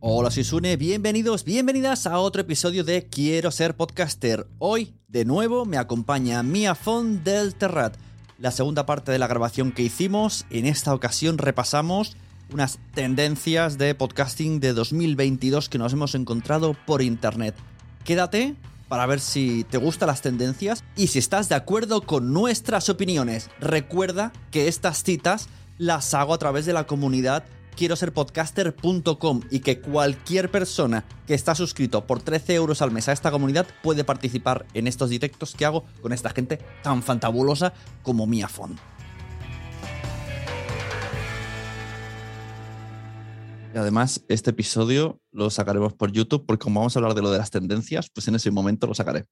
Hola, soy Sune, bienvenidos, bienvenidas a otro episodio de Quiero ser podcaster. Hoy, de nuevo, me acompaña Mia Font del Terrat. La segunda parte de la grabación que hicimos, en esta ocasión repasamos unas tendencias de podcasting de 2022 que nos hemos encontrado por internet. Quédate para ver si te gustan las tendencias y si estás de acuerdo con nuestras opiniones. Recuerda que estas citas las hago a través de la comunidad quiero ser podcaster.com y que cualquier persona que está suscrito por 13 euros al mes a esta comunidad puede participar en estos directos que hago con esta gente tan fantabulosa como Mia Font. Y además, este episodio lo sacaremos por YouTube porque como vamos a hablar de lo de las tendencias, pues en ese momento lo sacaré.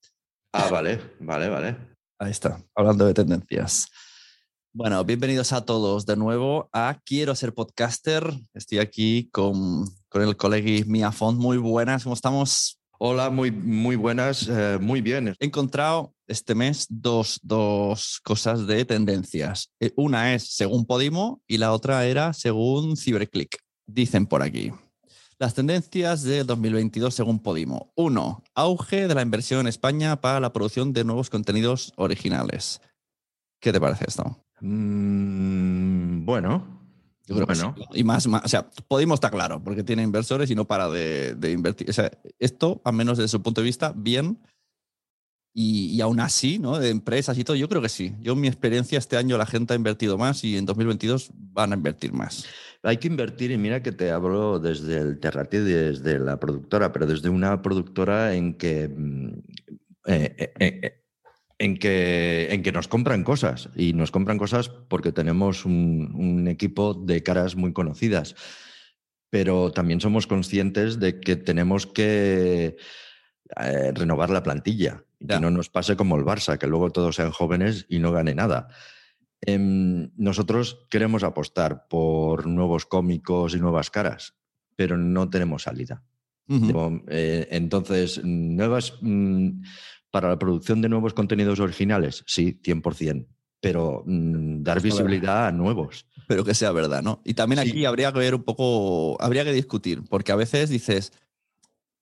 Ah, vale, vale, vale. Ahí está, hablando de tendencias. Bueno, bienvenidos a todos de nuevo a Quiero ser podcaster. Estoy aquí con, con el colegui Mia Font. Muy buenas, ¿cómo estamos? Hola, muy, muy buenas, eh, muy bien. He encontrado este mes dos, dos cosas de tendencias. Eh, Una es según Podimo y la otra era según Cyberclick. Dicen por aquí. Las tendencias de 2022 según Podimo. Uno, auge de la inversión en España para la producción de nuevos contenidos originales. ¿Qué te parece esto? Mm, bueno, Yo creo que bueno. sí. Y más, más, o sea, Podimo está claro, porque tiene inversores y no para de, de invertir. O sea, esto, al menos desde su punto de vista, bien. Y, y aún así, ¿no? De empresas y todo, yo creo que sí. Yo, en mi experiencia, este año la gente ha invertido más y en 2022 van a invertir más. Hay que invertir y mira que te hablo desde el Terrati, desde la productora, pero desde una productora en que, mm, eh, eh, eh, en que, en que nos compran cosas y nos compran cosas porque tenemos un, un equipo de caras muy conocidas, pero también somos conscientes de que tenemos que eh, renovar la plantilla y Ya. que no nos pase como el Barça, que luego todos sean jóvenes y no gane nada. Em, nosotros queremos apostar por nuevos cómicos y nuevas caras, pero no tenemos salida. Eh, entonces, nuevas mm, para la producción de nuevos contenidos originales, sí, 100%, pero mm, dar visibilidad a nuevos. Pero que sea verdad, ¿no? Y también Sí. aquí habría que ver un poco, habría que discutir, porque a veces dices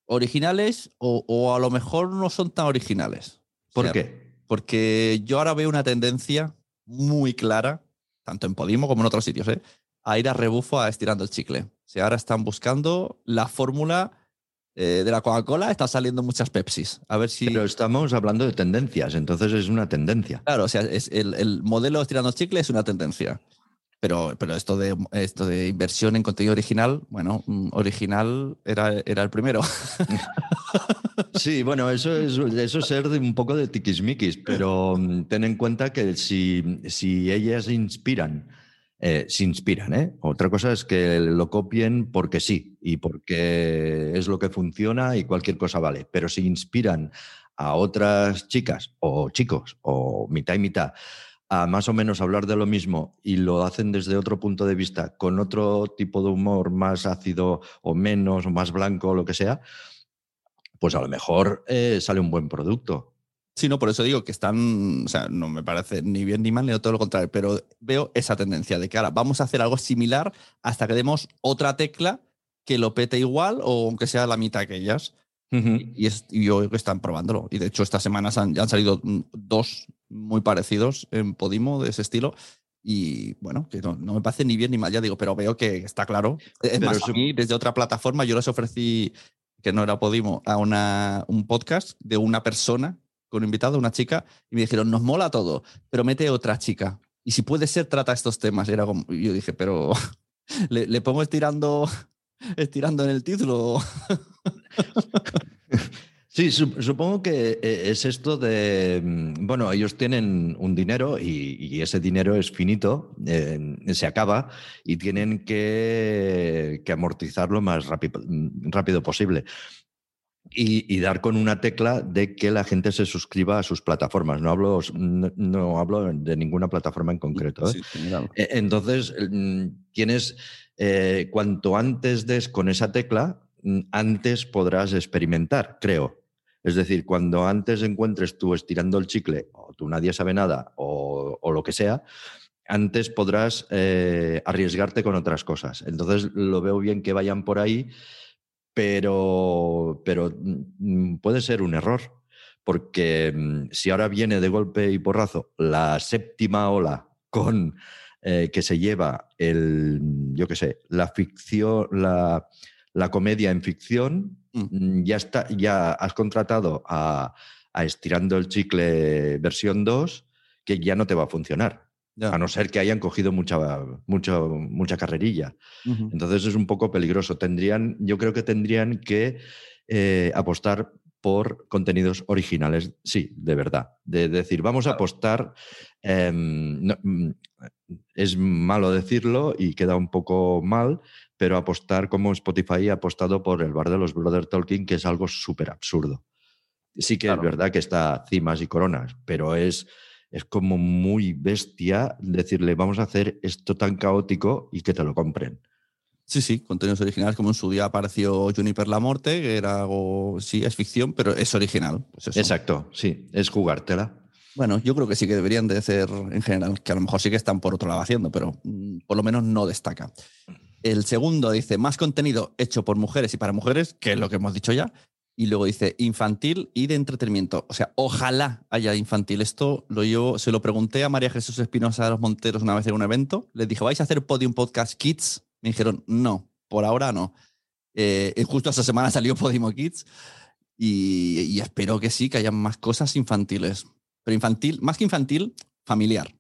originales o, o a lo mejor no son tan originales. ¿Por O sea, qué? Porque yo ahora veo una tendencia muy clara, tanto en Podimo como en otros sitios, ¿eh? a ir a rebufo a estirando el chicle. O sea, ahora están buscando la fórmula eh, de la Coca-Cola, están saliendo muchas Pepsis. A ver si... Pero estamos hablando de tendencias, entonces es una tendencia. Claro, o sea, es el, el modelo estirando chicle es una tendencia. Pero, pero esto, de, esto de inversión en contenido original, bueno, mm, original era, era el primero. Sí, bueno, eso es, eso es ser de un poco de tiquismiquis, pero mm, ten en cuenta que si, si ellas inspiran, eh, se inspiran, ¿eh? Otra cosa es que lo copien porque sí y porque es lo que funciona y cualquier cosa vale, pero si inspiran a otras chicas o chicos o mitad y mitad a más o menos hablar de lo mismo y lo hacen desde otro punto de vista, con otro tipo de humor más ácido o menos o más blanco o lo que sea, pues a lo mejor eh, sale un buen producto. Sí, no, por eso digo que están, o sea, no me parece ni bien ni mal, ni todo lo contrario, pero veo esa tendencia de que ahora vamos a hacer algo similar hasta que demos otra tecla que lo pete igual o aunque sea la mitad que ellas. Y, es, y yo creo que están probándolo. Y de hecho, estas semanas han, ya han salido mm, dos muy parecidos en Podimo de ese estilo. Y bueno, que no, no me parece ni bien ni mal, ya digo, pero veo que está claro. Es más, a mí, desde otra plataforma, yo les ofrecí, que no era Podimo, a una, un podcast de una persona con un invitado, una chica, y me dijeron, nos mola todo, pero mete otra chica. Y si puede ser, trata estos temas. Era como, y yo dije, pero le, le pongo estirando, estirando en el título. Sí, supongo que eh, es esto de, mm, bueno, ellos tienen un dinero y, ese dinero es finito, eh, se acaba y tienen que, amortizarlo lo más rápido, mm, rápido posible. Y, dar con una tecla de que la gente se suscriba a sus plataformas. No hablo, no, hablo de ninguna plataforma en concreto. ¿eh? E, entonces, mm, tienes, cuanto antes des con esa tecla, antes podrás experimentar, creo. Es decir, cuando antes encuentres tú estirando el chicle o tú nadie sabe nada o, lo que sea, antes podrás eh, arriesgarte con otras cosas. Entonces lo veo bien que vayan por ahí, pero, pero mm, puede ser un error, porque mm, si ahora viene de golpe y porrazo la séptima ola con eh, que se lleva el, yo qué sé, la ficción, la, la comedia en ficción, mm. Mm, ya, está, ya has contratado a, Estirando el Chicle versión 2, que ya no te va a funcionar. A no ser que hayan cogido mucha, mucha, mucha carrerilla. Entonces es un poco peligroso. Tendrían, yo creo que tendrían que eh, apostar por contenidos originales, sí, de verdad. De decir, vamos a apostar. Em, mm, es malo decirlo y queda un poco mal, pero apostar como Spotify ha apostado por el bar de los Brother Tolkien, que es algo súper absurdo. Sí que es verdad que está cimas y coronas, pero es, es como muy bestia decirle, vamos a hacer esto tan caótico y que te lo compren. Sí, sí, contenidos originales, como en su día apareció Juniper la Morte, que era algo, sí, es ficción, pero es original. Pues Exacto, sí, es jugártela. Bueno, yo creo que sí que deberían de ser en general, que a lo mejor sí que están por otro lado haciendo, pero mm, por lo menos no destaca. El segundo dice más contenido hecho por mujeres y para mujeres, que es lo que hemos dicho ya. Y luego dice infantil y de entretenimiento. O sea, ojalá haya infantil. Esto lo yo se lo pregunté a María Jesús Espinosa de los Monteros una vez en un evento. Les dije, ¿vais a hacer Podium Podcast Kids? Me dijeron, no, por ahora no. Eh, justo esta semana salió Podium Kids y espero que sí, que haya más cosas infantiles. Pero infantil, más que infantil, familiar.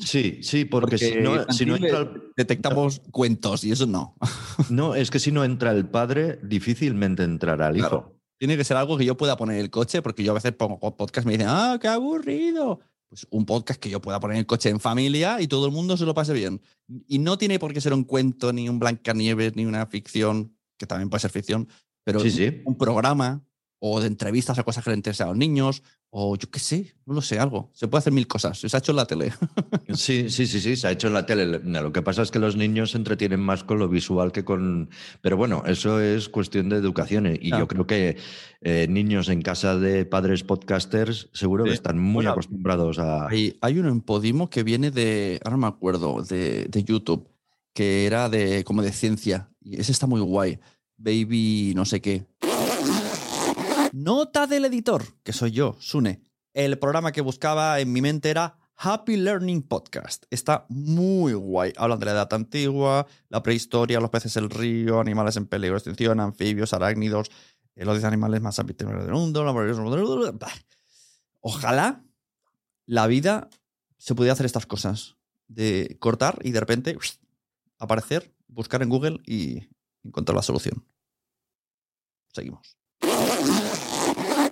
Sí, sí, porque, si no, si no entra detectamos cuentos y eso no. No, es que si no entra el padre, difícilmente entrará el hijo. Tiene que ser algo que yo pueda poner en el coche, porque yo a veces pongo podcast y me dicen, ah, qué aburrido. Pues un podcast que yo pueda poner en el coche en familia y todo el mundo se lo pase bien. Y no tiene por qué ser un cuento, ni un Blancanieves, ni una ficción, que también puede ser ficción, pero un programa o de entrevistas a cosas que le interesan a los niños, o yo qué sé, no lo sé, algo. Se puede hacer mil cosas. Se ha hecho en la tele. Sí, sí, sí, sí, se ha hecho en la tele. Lo que pasa es que los niños se entretienen más con lo visual que con... Pero bueno, eso es cuestión de educación y yo creo que eh, niños en casa de padres podcasters seguro que están muy acostumbrados a... Hay, hay, uno en Podimo que viene de, ahora me acuerdo, de, de YouTube, que era de como de ciencia. Y ese está muy guay. Baby no sé qué. Nota del editor, que soy yo, Sune. El programa que buscaba en mi mente era Happy Learning Podcast. Está muy guay. Hablan de la edad antigua, la prehistoria, los peces del río, animales en peligro de extinción, anfibios, arácnidos, eh, los 10 animales más hábitos del mundo. Ojalá la vida se pudiera hacer estas cosas. De cortar y de repente aparecer, buscar en Google y encontrar la solución. Seguimos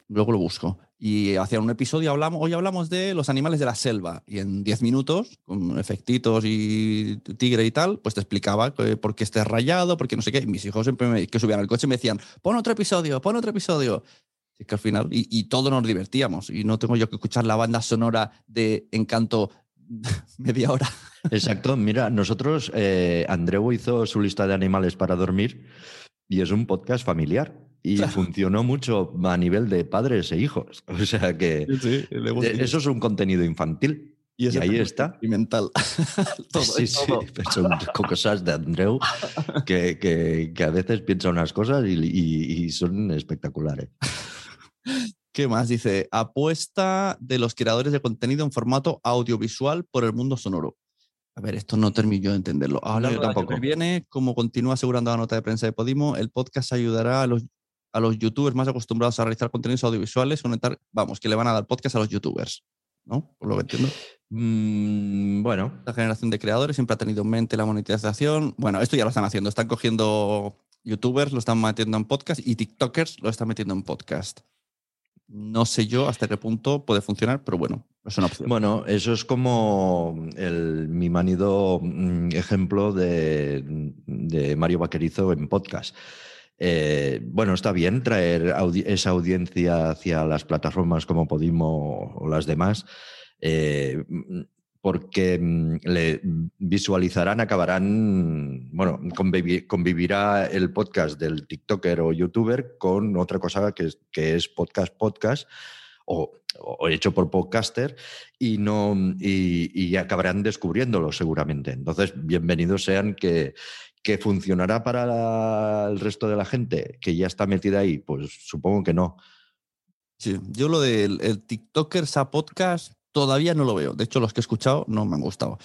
luego lo busco. Y hacia un episodio hablamos, hoy hablamos de los animales de la selva. Y en 10 minutos, con efectitos y tigre y tal, pues te explicaba por qué esté rayado, por qué no sé qué. Y mis hijos siempre me, que subían al coche me decían, pon otro episodio, pon otro episodio. Que al final, y, y todos nos divertíamos. Y no tengo yo que escuchar la banda sonora de Encanto media hora. Exacto. Mira, nosotros, eh, Andreu hizo su lista de animales para dormir y es un podcast familiar y funcionó mucho a nivel de padres e hijos. O sea que eso es un contenido infantil. Y, ahí está. Y mental. sí, sí, son cosas de Andreu que, que, a veces piensa unas cosas y, son espectaculares. ¿Qué más? Dice, apuesta de los creadores de contenido en formato audiovisual por el mundo sonoro. A ver, esto no termino de entenderlo. Ahora yo tampoco. viene, como continúa asegurando la nota de prensa de Podimo, el podcast ayudará a los a los youtubers más acostumbrados a realizar contenidos audiovisuales, vamos, que le van a dar podcast a los youtubers, ¿no? Por lo que entiendo. Mm, bueno. La generación de creadores siempre ha tenido en mente la monetización. Bueno, esto ya lo están haciendo, están cogiendo youtubers lo están metiendo en podcast y TikTokers lo están metiendo en podcast. No sé yo hasta qué punto puede funcionar, pero bueno, es una opción. Bueno, eso es como el, mi manido mm, ejemplo de, de Mario Vaquerizo en podcast. Eh, bueno, está bien traer esa audiencia hacia las plataformas como Podimo o las demás, eh, porque mm, le visualizarán, acabarán, bueno, convivirá el podcast del TikToker o YouTuber con otra cosa que es, podcast, podcast. O, hecho por podcaster y no y, acabarán descubriéndolo seguramente. Entonces, bienvenidos sean que, ¿Que funcionará para el resto de la gente que ya está metida ahí? Pues supongo que no. Sí, yo lo del el TikTokers a podcast todavía no lo veo. De hecho, los que he escuchado no me han gustado.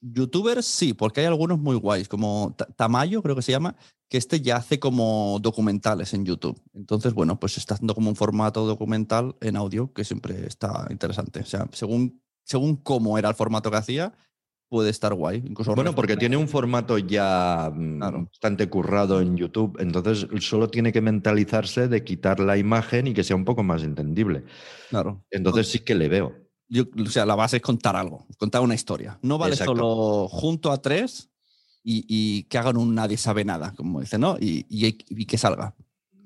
Youtubers sí, porque hay algunos muy guays, como Tamayo, creo que se llama, que este ya hace como documentales en YouTube. Entonces, bueno, pues está haciendo como un formato documental en audio que siempre está interesante. O sea, según, según cómo era el formato que hacía, puede estar guay. Incluso bueno, porque tiene un formato ya mm, bastante currado en YouTube, entonces solo tiene que mentalizarse de quitar la imagen y que sea un poco más entendible. Claro. Entonces sí que le veo. o sea, la base es contar algo, contar una historia. No vale solo junto a tres y, que hagan un nadie sabe nada, como dice, ¿no? Y, y que salga.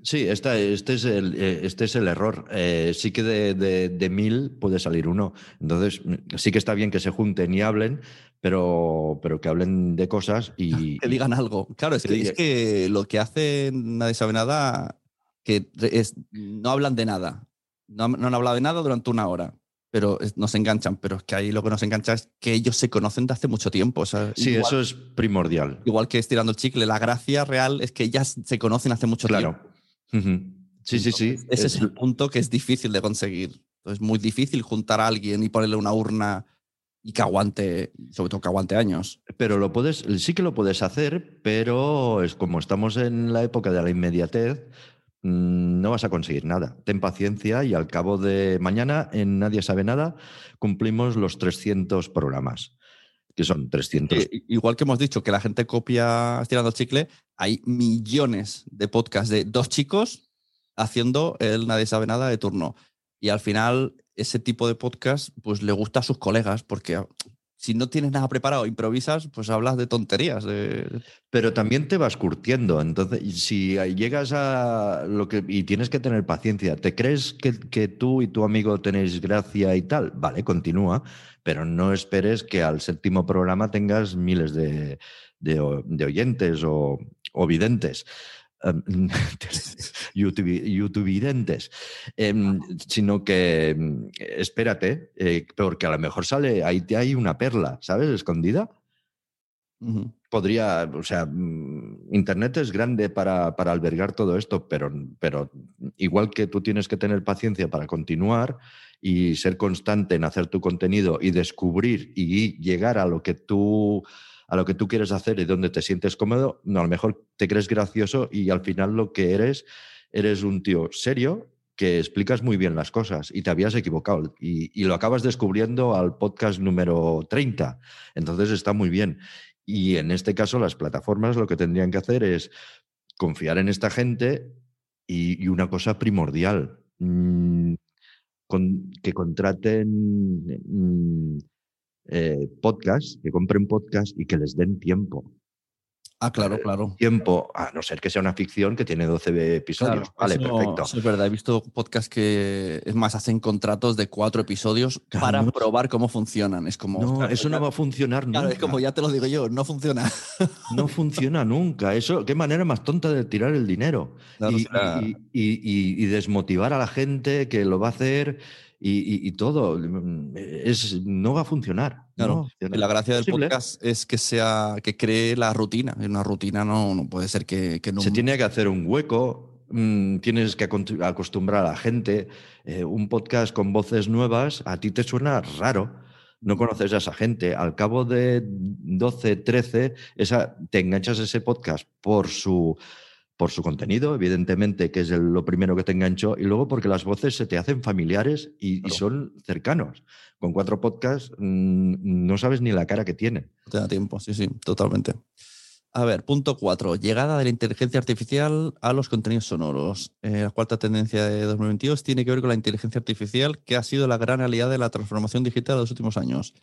Sí, este, es el, eh, este es el error. Eh, sí que de, mil puede salir uno. Entonces, mm, sí que está bien que se junten y hablen, pero, pero que hablen de cosas y... Que digan algo. Claro, es, que, es que lo que hacen Nadie sabe nada, que es, no hablan de nada. No, no han hablado de nada durante una hora pero nos enganchan. Pero es que ahí lo que nos engancha es que ellos se conocen de hace mucho tiempo. sí, eso es primordial. Igual que estirando el chicle, la gracia real es que ellas se conocen hace mucho claro. tiempo. Sí, sí, sí. Ese es... el punto que es difícil de conseguir. Es muy difícil juntar a alguien y ponerle una urna y que aguante, sobre todo que aguante años. Pero lo puedes, sí que lo puedes hacer, pero es como estamos en la época de la inmediatez, mm, no vas a conseguir nada. Ten paciencia y al cabo de mañana, en Nadie sabe nada, cumplimos los 300 programas que son 300. Eh, igual que hemos dicho que la gente copia estirando chicle, hay millones de podcasts de dos chicos haciendo el nadie sabe nada de turno. Y al final ese tipo de podcast pues le gusta a sus colegas porque si no tienes nada preparado, improvisas, pues hablas de tonterías. Pero también te vas curtiendo. Entonces, si llegas a lo que. y tienes que tener paciencia, ¿te crees que, tú y tu amigo tenéis gracia y tal? Vale, continúa, pero no esperes que al séptimo programa tengas miles de, de, oyentes o, o videntes. Em, YouTube, em, sino que em, espérate, eh, porque a lo mejor sale, ahí hay una perla, ¿sabes? Escondida. Podría, o sea, mm, Internet es grande para, albergar todo esto, pero, pero igual que tú tienes que tener paciencia para continuar y ser constante en hacer tu contenido y descubrir y llegar a lo que tú a lo que tú quieres hacer y donde te sientes cómodo, no, a lo mejor te crees gracioso y al final lo que eres, eres un tío serio que explicas muy bien las cosas y te habías equivocado y, lo acabas descubriendo al podcast número 30. Entonces está muy bien. Y en este caso las plataformas lo que tendrían que hacer es confiar en esta gente y, una cosa primordial, mm, que contraten mm, eh, podcast, que compren podcast y que les den tiempo. Ah, claro, claro. Tiempo, a no ser que sea una ficción que tiene 12 episodios. vale, perfecto. es verdad, he visto podcasts que, es más, hacen contratos de cuatro episodios para probar cómo funcionan. Es como. No, eso no va a funcionar nunca. es como ya te lo digo yo, no funciona. No funciona nunca. Eso, qué manera más tonta de tirar el dinero y, y, desmotivar a la gente que lo va a hacer y, todo. Mm, es, no va a funcionar. Claro. la gracia del podcast es que sea que cree la rutina. Una rutina no, no puede ser que, que no. Se tiene que hacer un hueco. Mm, tienes que acostumbrar a la gente. Eh, un podcast con voces nuevas a ti te suena raro. No conoces a esa gente. Al cabo de 12, 13, esa, te enganchas a ese podcast por su por su contenido, evidentemente, que es lo primero que te enganchó, y luego porque las voces se te hacen familiares y, son cercanos. Con cuatro podcasts mm, no sabes ni la cara que tienen. te da tiempo, sí, sí, totalmente. A ver, punto 4. Llegada de la inteligencia artificial a los contenidos sonoros. Eh, la cuarta tendencia de 2022 tiene que ver con la inteligencia artificial, que ha sido la gran aliada de la transformación digital de los últimos años.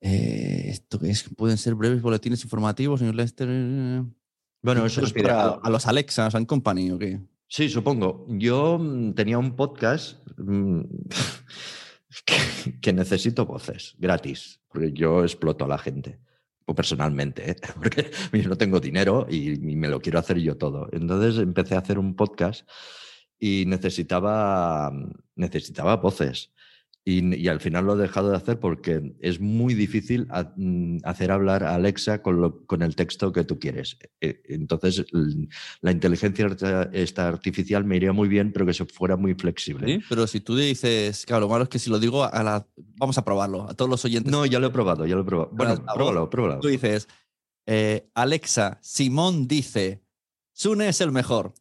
Eh, ¿Esto que es? Pueden ser breves boletines informativos, newsletter. Bueno, ¿qué eso es para... a, los Alexas and Company o qué? Sí, supongo. Yo mm, tenía un podcast mm, que, que necesito voces gratis, porque yo exploto a la gente. Personalmente, ¿eh? porque yo no tengo dinero y, y me lo quiero hacer yo todo. Entonces empecé a hacer un podcast y necesitaba, necesitaba voces. Y, y al final lo he dejado de hacer porque es muy difícil mm, hacer hablar a Alexa con, lo- con el texto que tú quieres. Eh, Entonces, la inteligencia esta artificial me iría muy bien, pero que se fuera muy flexible. Sí, Pero si tú dices, claro, lo malo es que si lo digo a la. Vamos a probarlo, a todos los oyentes. No, ya lo he probado, ya lo he probado. Bueno, altavoz. pruébalo, pruébalo. Tú dices, eh, Alexa, Simón dice, Sune es el mejor.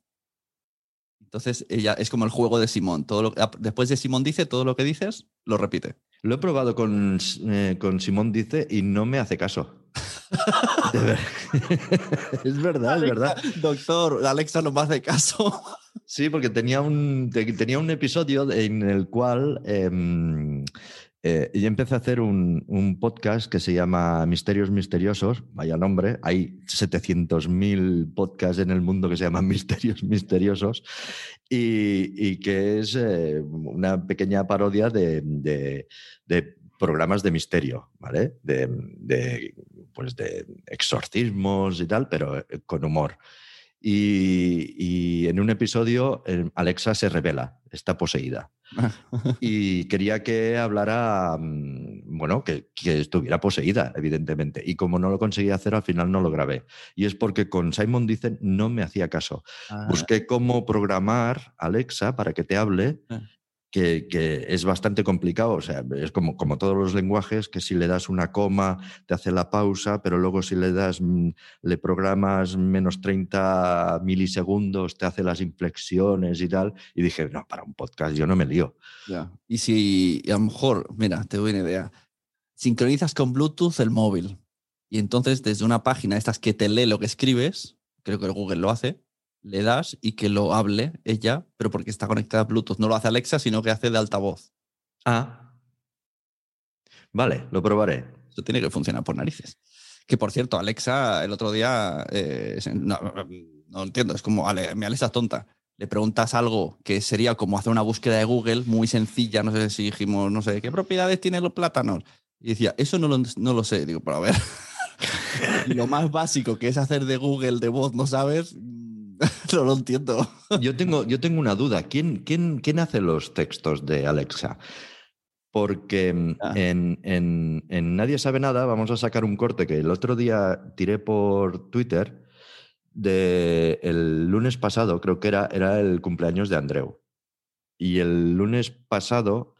Entonces ella es como el juego de Simón. Todo lo, después de Simón dice, todo lo que dices, lo repite. Lo he probado con, eh, con Simón Dice y no me hace caso. Ver- es verdad, es verdad. Doctor, Alexa no me hace caso. Sí, porque tenía un, te- tenía un episodio en el cual em, eh, yo empecé a hacer un, podcast que se llama Misterios Misteriosos, vaya nombre, hay 700.000 podcasts en el mundo que se llaman Misterios Misteriosos y, y que es eh, una pequeña parodia de, programas de misterio, ¿vale? De, pues de exorcismos y tal, pero eh, con humor. Y, y en un episodio Alexa se revela, está poseída. Y quería que hablara, mm, bueno, que, que estuviera poseída, evidentemente. Y como no lo conseguía hacer, al final no lo grabé. Y es porque con Simon Dicen no me hacía caso. Busqué cómo programar Alexa para que te hable, Ah. Que, es bastante complicado. O sea, es como, como todos los lenguajes, que si le das una coma te hace la pausa, pero luego si le das, mm, le programas menos 30 milisegundos, te hace las inflexiones y tal. Y dije, no, para un podcast yo no me lío. Y si a lo mejor, mira, te doy una idea. Sincronizas con Bluetooth el móvil. Y entonces desde una página estas que te lee lo que escribes, creo que Google lo hace, le das y que lo hable ella, pero porque está conectada a Bluetooth. No lo hace Alexa, sino que hace de altavoz. Ah. Vale, lo probaré. Eso tiene que funcionar por narices. Que por cierto, Alexa el otro día, eh, no, no entiendo, es como, Ale, mi Alexa es tonta. Le preguntas algo que sería como hacer una búsqueda de Google muy sencilla, no sé si dijimos, no sé, ¿qué propiedades tienen los plátanos? Y decía, eso no lo, no lo sé. Digo, pero a ver. y lo más básico que es hacer de Google de voz, ¿no sabes? no lo entiendo. Yo tengo, yo tengo una duda. ¿Quién, quién, quién hace los textos de Alexa? Porque mm, Ah. en, en- en Nadie sabe nada vamos a sacar un corte que el otro día tiré por Twitter de el lunes pasado, creo que era, era el cumpleaños de Andreu. Y el lunes pasado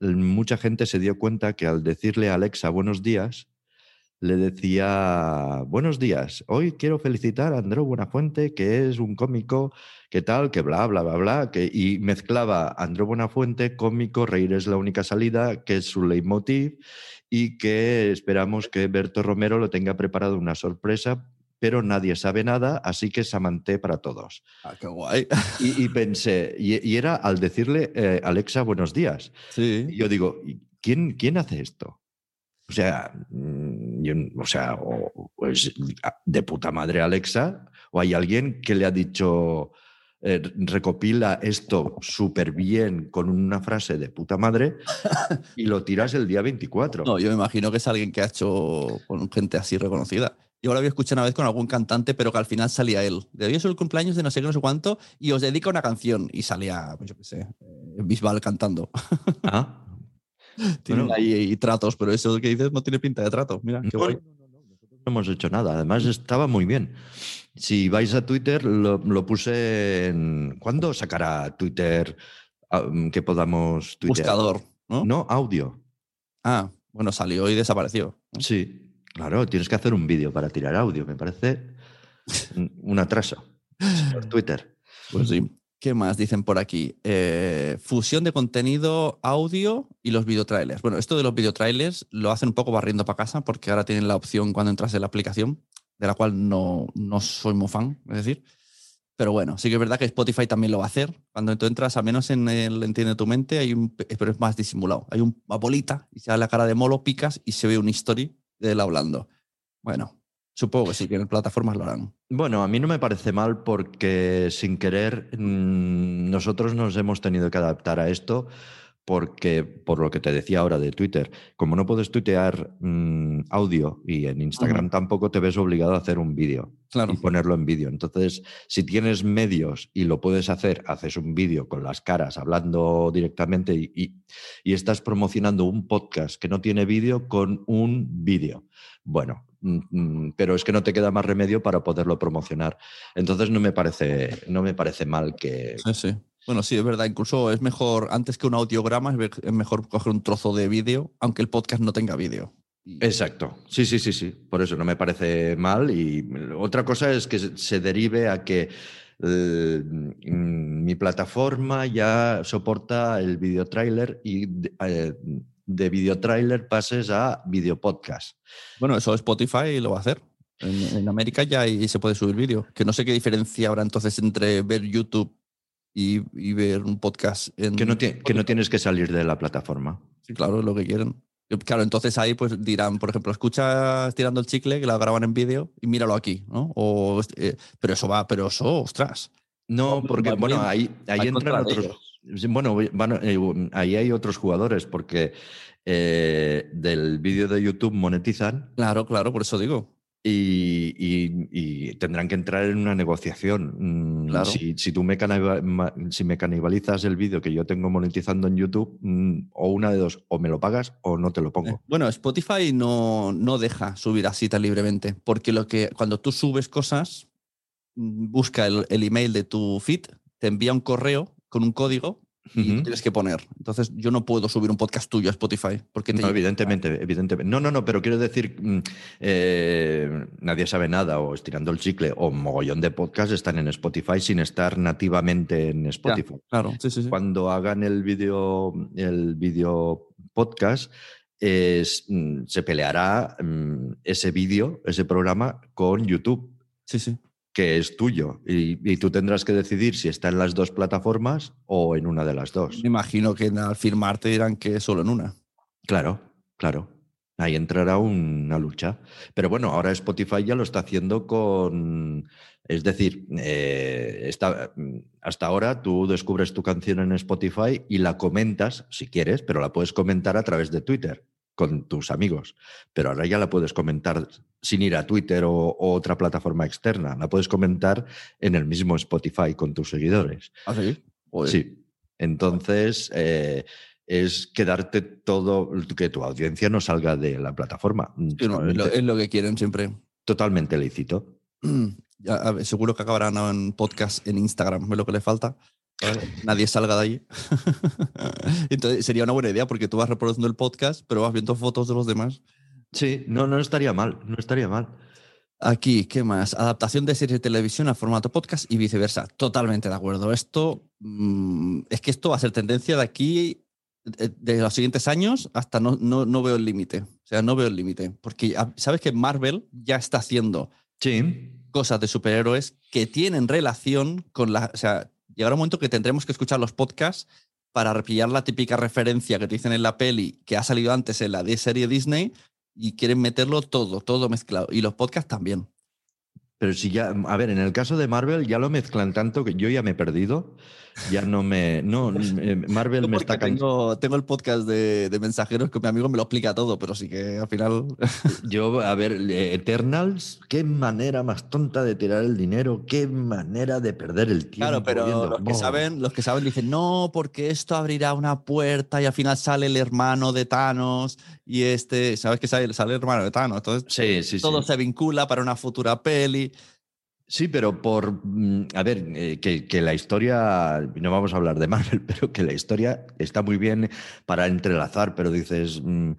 mucha gente se dio cuenta que al decirle a Alexa buenos días, le decía, buenos días, hoy quiero felicitar a Andreu Buenafuente, que es un cómico, que tal, que bla, bla, bla, bla, que, y mezclaba Andreu Buenafuente, cómico, reír es la única salida, que es su leitmotiv, y que esperamos que Berto Romero lo tenga preparado una sorpresa, pero nadie sabe nada, así que Samanté para todos. Ah, qué guay. Y, y pensé, y, y era al decirle, eh, Alexa, buenos días. Sí. Y yo digo, ¿y ¿quién, quién hace esto? O sea, mm, yo, o sea, o, o es de puta madre Alexa, o hay alguien que le ha dicho, eh, recopila esto súper bien con una frase de puta madre y lo tiras el día 24. No, yo me imagino que es alguien que ha hecho con gente así reconocida. Yo lo había escuchado una vez con algún cantante, pero que al final salía él. De hoy es el cumpleaños de no sé qué, no sé cuánto, y os dedica una canción. Y salía, pues yo qué sé, eh, Bisbal cantando. Ah, Tienen Bueno. ahí tratos, pero eso que dices no tiene pinta de trato. Mira, qué No, guay. no, no, no, hemos hecho nada. Además, estaba muy bien. Si vais a Twitter, lo, lo puse en. ¿Cuándo sacará Twitter ah, que podamos tuitear? Buscador, ¿no? No, audio. Ah, bueno, salió y desapareció. Sí, claro, tienes que hacer un vídeo para tirar audio. Me parece un, un atraso. Señor Twitter. Pues sí. ¿Qué más dicen por aquí? Eh, fusión de contenido audio y los videotrailers. Bueno, esto de los videotrailers lo hacen un poco barriendo para casa porque ahora tienen la opción cuando entras en la aplicación de la cual no, no soy muy fan, es decir. Pero bueno, sí que es verdad que Spotify también lo va a hacer. Cuando tú entras, al menos en el Entiende tu mente, hay un, pero es más disimulado. Hay una bolita y se da la cara de molo, picas y se ve un history de él hablando. Bueno, supongo que sí, que en plataformas lo harán. Bueno, a mí no me parece mal porque sin querer mm, nosotros nos hemos tenido que adaptar a esto porque, por lo que te decía ahora de Twitter, como no puedes tuitear mm, audio y en Instagram tampoco te ves obligado a hacer un vídeo Claro. y ponerlo en vídeo. Entonces, si tienes medios y lo puedes hacer, haces un vídeo con las caras hablando directamente y, y- y estás promocionando un podcast que no tiene vídeo con un vídeo. Bueno, mm, mm, pero es que no te queda más remedio para poderlo promocionar. Entonces, no me parece, no me parece mal que, Sí, sí. Bueno, sí, es verdad. Incluso es mejor, antes que un audiograma, es mejor coger un trozo de vídeo, aunque el podcast no tenga vídeo. Y- Exacto, sí, sí, sí, sí. Por eso no me parece mal. Y otra cosa es que se- derive a que mm, mi plataforma ya soporta el video trailer y de, eh, de video trailer pases a video podcast. Bueno, eso Spotify lo va a hacer. En, en América ya ahí se puede subir vídeo. Que no sé qué diferencia habrá entonces entre ver YouTube y, y ver un podcast en. Que no, que no tienes que salir de la plataforma. Sí, claro, es lo que quieren. Claro, entonces ahí pues dirán, por ejemplo, escucha estirando el chicle, que la graban en vídeo y míralo aquí, ¿no? O, eh, pero eso va, pero eso, ostras. No, porque bueno, ahí, ahí entran otros. Bueno, van- eh, ahí hay otros jugadores porque eh, del vídeo de YouTube monetizan Claro, claro, por eso digo. Y, y- y tendrán que entrar en una negociación. Mm, Claro. Si, si tú me, si me canibalizas el vídeo que yo tengo monetizando en YouTube, mm, o una de dos, o me lo pagas o no te lo pongo. Bueno, Spotify no, no deja subir así tan libremente, porque lo que cuando tú subes cosas, mm, busca el, el email de tu feed, te envía un correo con un código y tienes que poner. Entonces, yo no puedo subir un podcast tuyo a Spotify, porque te No, evidentemente, evidentemente. No, no, no, pero quiero decir, mm, eh, nadie sabe nada, o estirando el chicle, o mogollón de podcasts están en Spotify sin estar nativamente en Ya, Spotify. claro, sí, sí, sí. Cuando hagan el vídeo, el vídeo podcast, es, mm, se peleará mm, ese vídeo, ese programa con YouTube, Sí, sí. Que es tuyo. Y, y tú tendrás que decidir si está en las dos plataformas o en una de las dos. Me imagino que al firmar te dirán que solo en una. Claro, claro. Ahí entrará una lucha. Pero bueno, ahora Spotify ya lo está haciendo con. Es decir, eh, está- hasta ahora tú descubres tu canción en Spotify y la comentas, si quieres, pero la puedes comentar a través de Twitter con tus amigos. Pero ahora ya la puedes comentar sin ir a Twitter o, o otra plataforma externa. La puedes comentar en el mismo Spotify con tus seguidores. ¿Ah, sí? Joder. Sí. Entonces, eh, es quedarte todo, que tu audiencia no salga de la plataforma. Sí, no, es, lo, Totalmente, es lo que quieren siempre. totalmente lícito. Seguro que acabarán en podcast en Instagram, es lo que le falta. Nadie salga de ahí. Entonces sería una buena idea porque tú vas reproduciendo el podcast, pero vas viendo fotos de los demás. Sí, no, no estaría mal, no estaría mal. Aquí, ¿qué más? Adaptación de series de televisión a formato podcast y viceversa. Totalmente de acuerdo. Esto mm, es que esto va a ser tendencia de aquí, de, de los siguientes años, hasta no, no, no veo el límite. O sea, no veo el límite. Porque ah, sabes que Marvel ya está haciendo Sí, cosas de superhéroes que tienen relación con la. O sea, llegará un momento que tendremos que escuchar los podcasts para repillar la típica referencia que te dicen en la peli que ha salido antes en la de serie Disney y quieren meterlo todo, todo mezclado. Y los podcasts también. pero si ya, a ver, en el caso de Marvel ya lo mezclan tanto que yo ya me he perdido. Ya no me. No, eh, Marvel me está tengo, tengo el podcast de, de mensajeros que mi amigo me lo explica todo, pero sí que al final. Yo, a ver, Eternals, qué manera más tonta de tirar el dinero, qué manera de perder el tiempo. Claro, pero viendo- los que, saben, los que saben dicen, no, porque esto abrirá una puerta y al final sale el hermano de Thanos y este, ¿sabes que sale, sale el hermano de Thanos? Entonces Sí, sí, todo sí. se vincula para una futura peli. Sí, pero por. mm, A ver, eh, que, que la historia. No vamos a hablar de Marvel, pero que la historia está muy bien para entrelazar, pero dices. mm,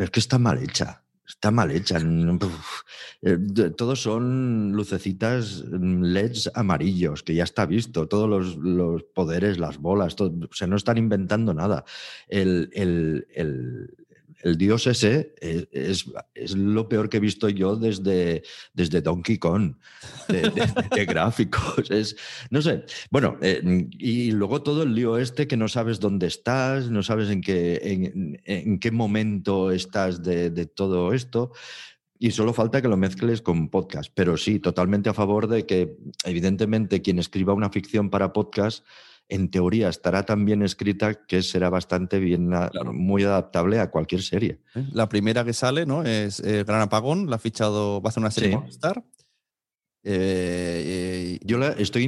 es que está mal hecha. Está mal hecha. uf, eh, Todos son lucecitas mm, LEDs amarillos, que ya está visto. Todos los, los poderes, las bolas, todo, o sea, no están inventando nada. El, el- el- el dios ese es, es, es, lo peor que he visto yo desde, desde Donkey Kong, de, gráficos. Es, no sé, bueno, eh, y luego todo el lío este que no sabes dónde estás, no sabes en qué, en, qué momento estás de todo esto. Y solo falta que lo mezcles con podcast. Pero sí, totalmente a favor de que, evidentemente, quien escriba una ficción para podcast, en teoría estará tan bien escrita que será bastante bien, claro. muy adaptable a cualquier serie. La primera que sale, ¿no? Es eh, Gran Apagón, la ha fichado, va a hacer una serie sí. Eh, eh, yo la, estoy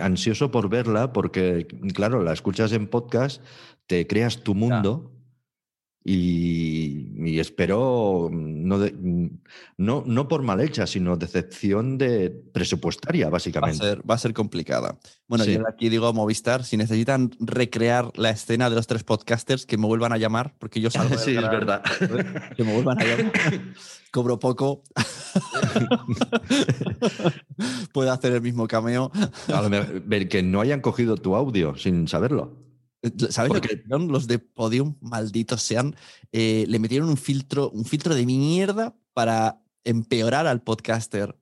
ansioso por verla porque, claro, la escuchas en podcast, te creas tu mundo. Y, y, espero, no, de, no, no, por mal hecha, sino decepción de presupuestaria, básicamente. Va a ser, va a ser complicada. Bueno, sí. yo aquí digo Movistar, si necesitan recrear la escena de los tres podcasters, que me vuelvan a llamar, porque yo salgo Sí, es verdad. Que me vuelvan a llamar. Cobro poco. Puedo hacer el mismo cameo. Ver, que no hayan cogido tu audio sin saberlo. ¿Sabes lo que hicieron los de Podium? Malditos sean. Eh, le metieron un filtro, un filtro de mierda para empeorar al podcaster.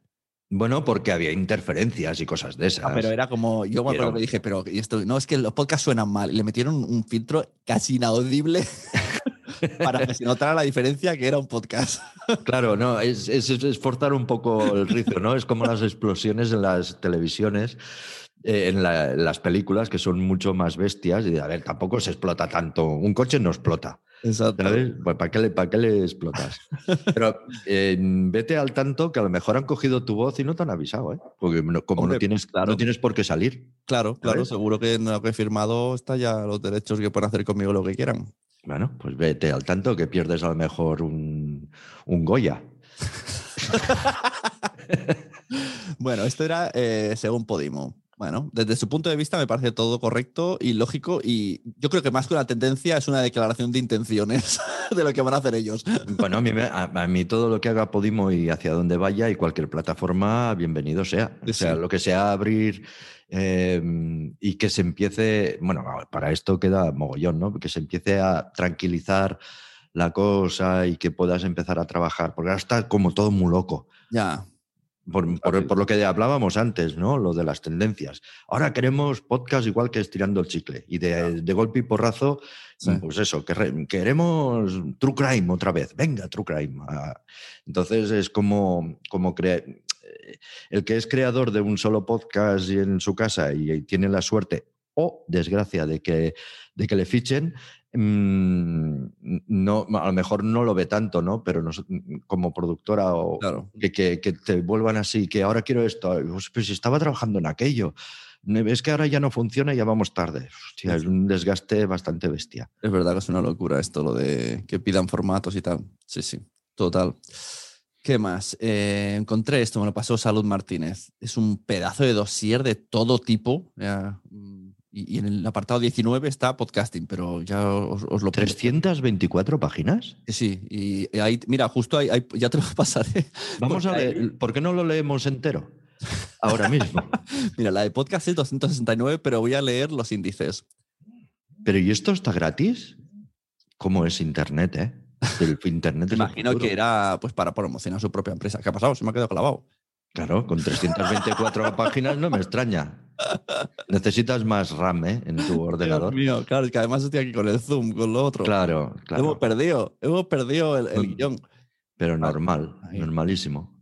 Bueno, porque había interferencias y cosas de esas. Ah, pero era como, yo me acuerdo que dije, pero esto, no, es que los podcasts suenan mal. Le metieron un filtro casi inaudible para que se notara la diferencia que era un podcast. Claro, no, es, es, es forzar un poco el ritmo, ¿no? Es como las explosiones en las televisiones eh, en, la, en, las películas que son mucho más bestias y a ver, tampoco se explota tanto. Un coche no explota. Exacto. ¿sabes? Pues, ¿para, qué le, ¿Para qué le explotas? Pero eh, vete al tanto que a lo mejor han cogido tu voz y no te han avisado, ¿eh? Porque no, como Hombre, no, tienes, claro. no tienes por qué salir. Claro, claro, seguro que en lo que he firmado está ya los derechos que pueden hacer conmigo lo que quieran. Bueno, pues vete al tanto que pierdes a lo mejor un, un Goya. bueno, esto era eh, según Podimo. Bueno, desde su punto de vista me parece todo correcto y lógico y yo creo que más que una tendencia es una declaración de intenciones de lo que van a hacer ellos. Bueno, a mí, a, a mí todo lo que haga Podimo y hacia donde vaya y cualquier plataforma, bienvenido sea. O sea, lo que sea abrir eh, y que se empiece, bueno, para esto queda mogollón, ¿no? Que se empiece a tranquilizar la cosa y que puedas empezar a trabajar, porque ahora está como todo muy loco. Ya. Por, por, por, lo que hablábamos antes, ¿no? Lo de las tendencias. Ahora queremos podcast igual que estirando el chicle. Y de, de golpe y porrazo, sí. pues eso, que, queremos True Crime otra vez. Venga, True Crime. Ah, entonces es como, como crear. El que es creador de un solo podcast y en su casa y, y tiene la suerte o desgracia de que, de que le fichen, no, a lo mejor no lo ve tanto, ¿no? Pero no, como productora o claro. que, que, que, te vuelvan así, que ahora quiero esto, pues si estaba trabajando en aquello. Es que ahora ya no funciona y ya vamos tarde. Hostia, es un desgaste bastante bestia. Es verdad que es una locura esto, lo de que pidan formatos y tal. Sí, sí, total. ¿Qué más? Eh, encontré esto, me lo pasó Salud Martínez. Es un pedazo de dossier de todo tipo. Ya, mm, y, y, en el apartado 19 está podcasting, pero ya os, os lo... ¿324 páginas? Sí, y ahí, mira, justo ahí, ahí ya te lo pasaré. Vamos a ver, ¿por qué no lo leemos entero? Ahora mismo. mira, la de podcast es 269, pero voy a leer los índices. Pero ¿y esto está gratis? ¿Cómo es Internet, eh? El Internet imagino que era pues para promocionar su propia empresa. ¿Qué ha pasado? Se me ha quedado clavado. Claro, con 324 páginas no me extraña. Necesitas más RAM ¿eh? en tu ordenador. Dios mío, claro, es que además estoy aquí con el Zoom, con lo otro. Claro, claro. Hemos perdido, hemos perdido el, el guion. Pero normal, Ahí. normalísimo.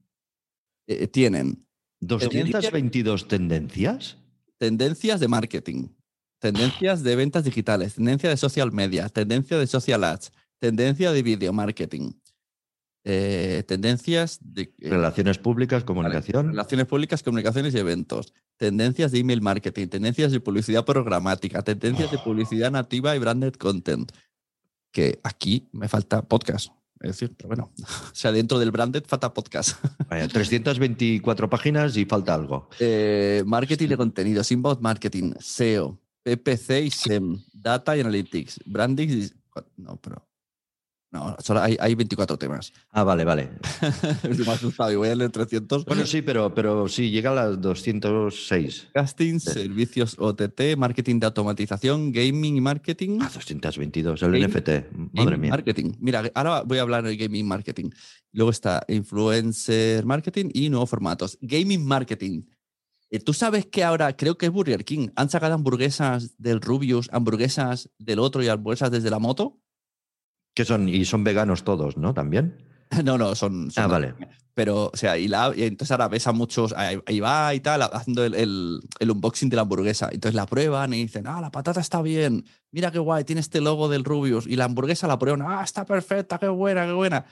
Eh, tienen 222 tendencias. Tendencias de marketing, tendencias de ventas digitales, tendencia de social media, tendencia de social ads, tendencia de video marketing, eh, tendencias de eh, relaciones públicas, comunicación. Vale, relaciones públicas, comunicaciones y eventos. Tendencias de email marketing, tendencias de publicidad programática, tendencias oh. de publicidad nativa y branded content. Que aquí me falta podcast. Es decir, pero bueno, o sea, dentro del branded falta podcast. Vaya, 324 páginas y falta algo. Eh, marketing de contenidos, inbound marketing, SEO, PPC y SEM, Data y Analytics, Branding. Y... No, pero No, solo hay, hay 24 temas. Ah, vale, vale. Me ha asustado y voy a leer 300. Bueno, sí, pero, pero sí, llega a las 206. Casting, servicios OTT, marketing de automatización, gaming y marketing. Ah, 222, el Game- NFT. Madre mía. Marketing. Mira, ahora voy a hablar de gaming marketing. Luego está influencer marketing y nuevos formatos. Gaming marketing. Eh, Tú sabes que ahora creo que es Burger King. Han sacado hamburguesas del Rubius, hamburguesas del otro y hamburguesas desde la moto. Que son, y son veganos todos, ¿no? También. No, no, son. son Ah, vale. Pero, o sea, y, la, y entonces ahora ves a muchos, ahí va y tal, haciendo el, el- el unboxing de la hamburguesa. Entonces la prueban y dicen, ah, la patata está bien, mira qué guay, tiene este logo del Rubius. Y la hamburguesa la prueban, ah, está perfecta, qué buena, qué buena.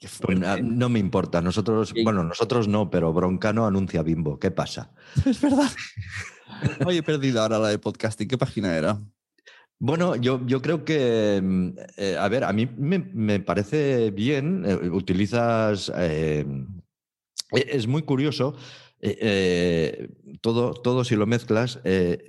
Qué Pues, fuerte. no me importa. Nosotros, bueno, nosotros no, pero Broncano anuncia Bimbo. ¿Qué pasa? Es verdad. Oye, he perdido ahora la de podcasting. ¿Qué página era? Bueno, yo, yo creo que, mm, eh, a ver, a mí me, me parece bien, eh, utilizas, eh, e- es muy curioso, todo, todo si lo mezclas,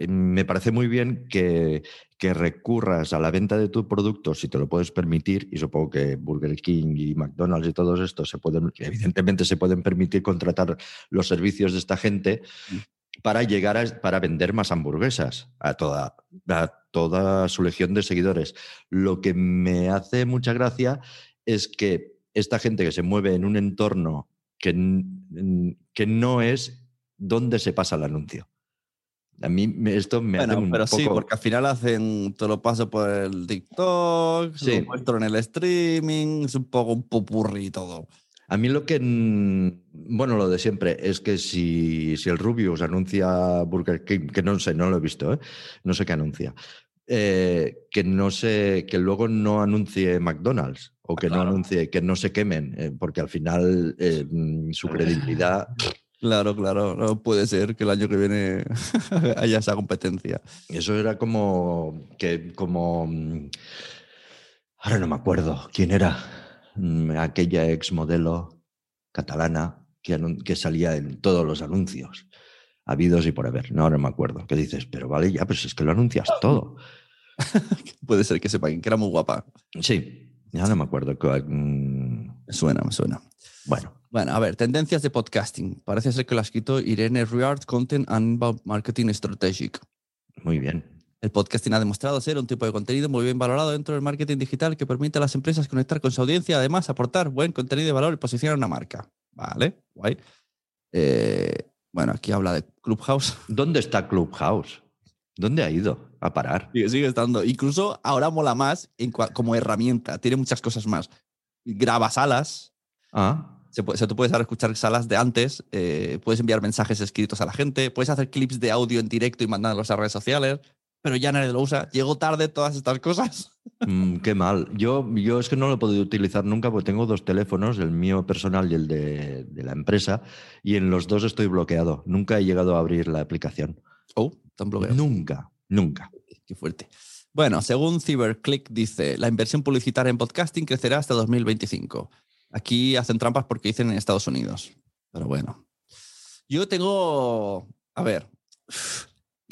me parece muy bien que, que recurras a la venta de tu producto si te lo puedes permitir, y supongo que Burger King y McDonald's y todos estos se pueden, evidentemente se pueden permitir contratar los servicios de esta gente para llegar a para vender más hamburguesas a toda, a toda su legión de seguidores. Lo que me hace mucha gracia es que esta gente que se mueve en un entorno que, que no es donde se pasa el anuncio. A mí esto me hace Bueno, un pero sí, poco- porque al final hacen, te lo paso por el TikTok, Sí. lo muestro en el streaming, es un poco un popurrí todo. A mí lo que, bueno, lo de siempre, es que si, si el Rubius anuncia Burger King, que no sé, no lo he visto, ¿eh? no sé qué anuncia, eh, que no sé, que luego no anuncie McDonald's o que claro. no anuncie, que no se quemen, eh, porque al final mm, su credibilidad, Claro, claro, no puede ser que el año que viene haya esa competencia. eso era como que, como, mm, ahora no me acuerdo quién era, aquella ex modelo catalana que, salía en todos los anuncios, habidos y por haber. No, ahora me acuerdo. Que dices, pero vale, ya, pues es que lo anuncias todo. Puede ser que sepan que era muy guapa. Sí, ya no me acuerdo. mm, Me suena, me suena. Bueno, Bueno, a ver, tendencias de podcasting. Parece ser que lo ha escrito Irene Riard, Content and Marketing Strategic. muy bien. El podcasting ha demostrado ser un tipo de contenido muy bien valorado dentro del marketing digital que permite a las empresas conectar con su audiencia, además aportar buen contenido de valor y posicionar una marca. Vale, guay. Eh, bueno, aquí habla de Clubhouse. ¿Dónde está Clubhouse? ¿Dónde ha ido a parar? Sigue, sigue estando. Incluso ahora mola más en como herramienta. Tiene muchas cosas más. Graba salas. Ah, Se puede, tú puedes ahora escuchar salas de antes. eh, puedes enviar mensajes escritos a la gente. Puedes hacer clips de audio en directo y mandarlos a redes sociales. Pero ya nadie lo usa. Llegó tarde todas estas cosas. mm, qué mal. Yo, yo es que no lo he podido utilizar nunca porque tengo dos teléfonos, el mío personal y el de, de la empresa, y en los dos estoy bloqueado. Nunca he llegado a abrir la aplicación. Oh, tan bloqueado. Nunca, nunca. Qué fuerte. Bueno, según CyberClick dice, la inversión publicitaria en podcasting crecerá hasta 2025. Aquí hacen trampas porque dicen en Estados Unidos. Pero bueno. Yo tengo... A ver.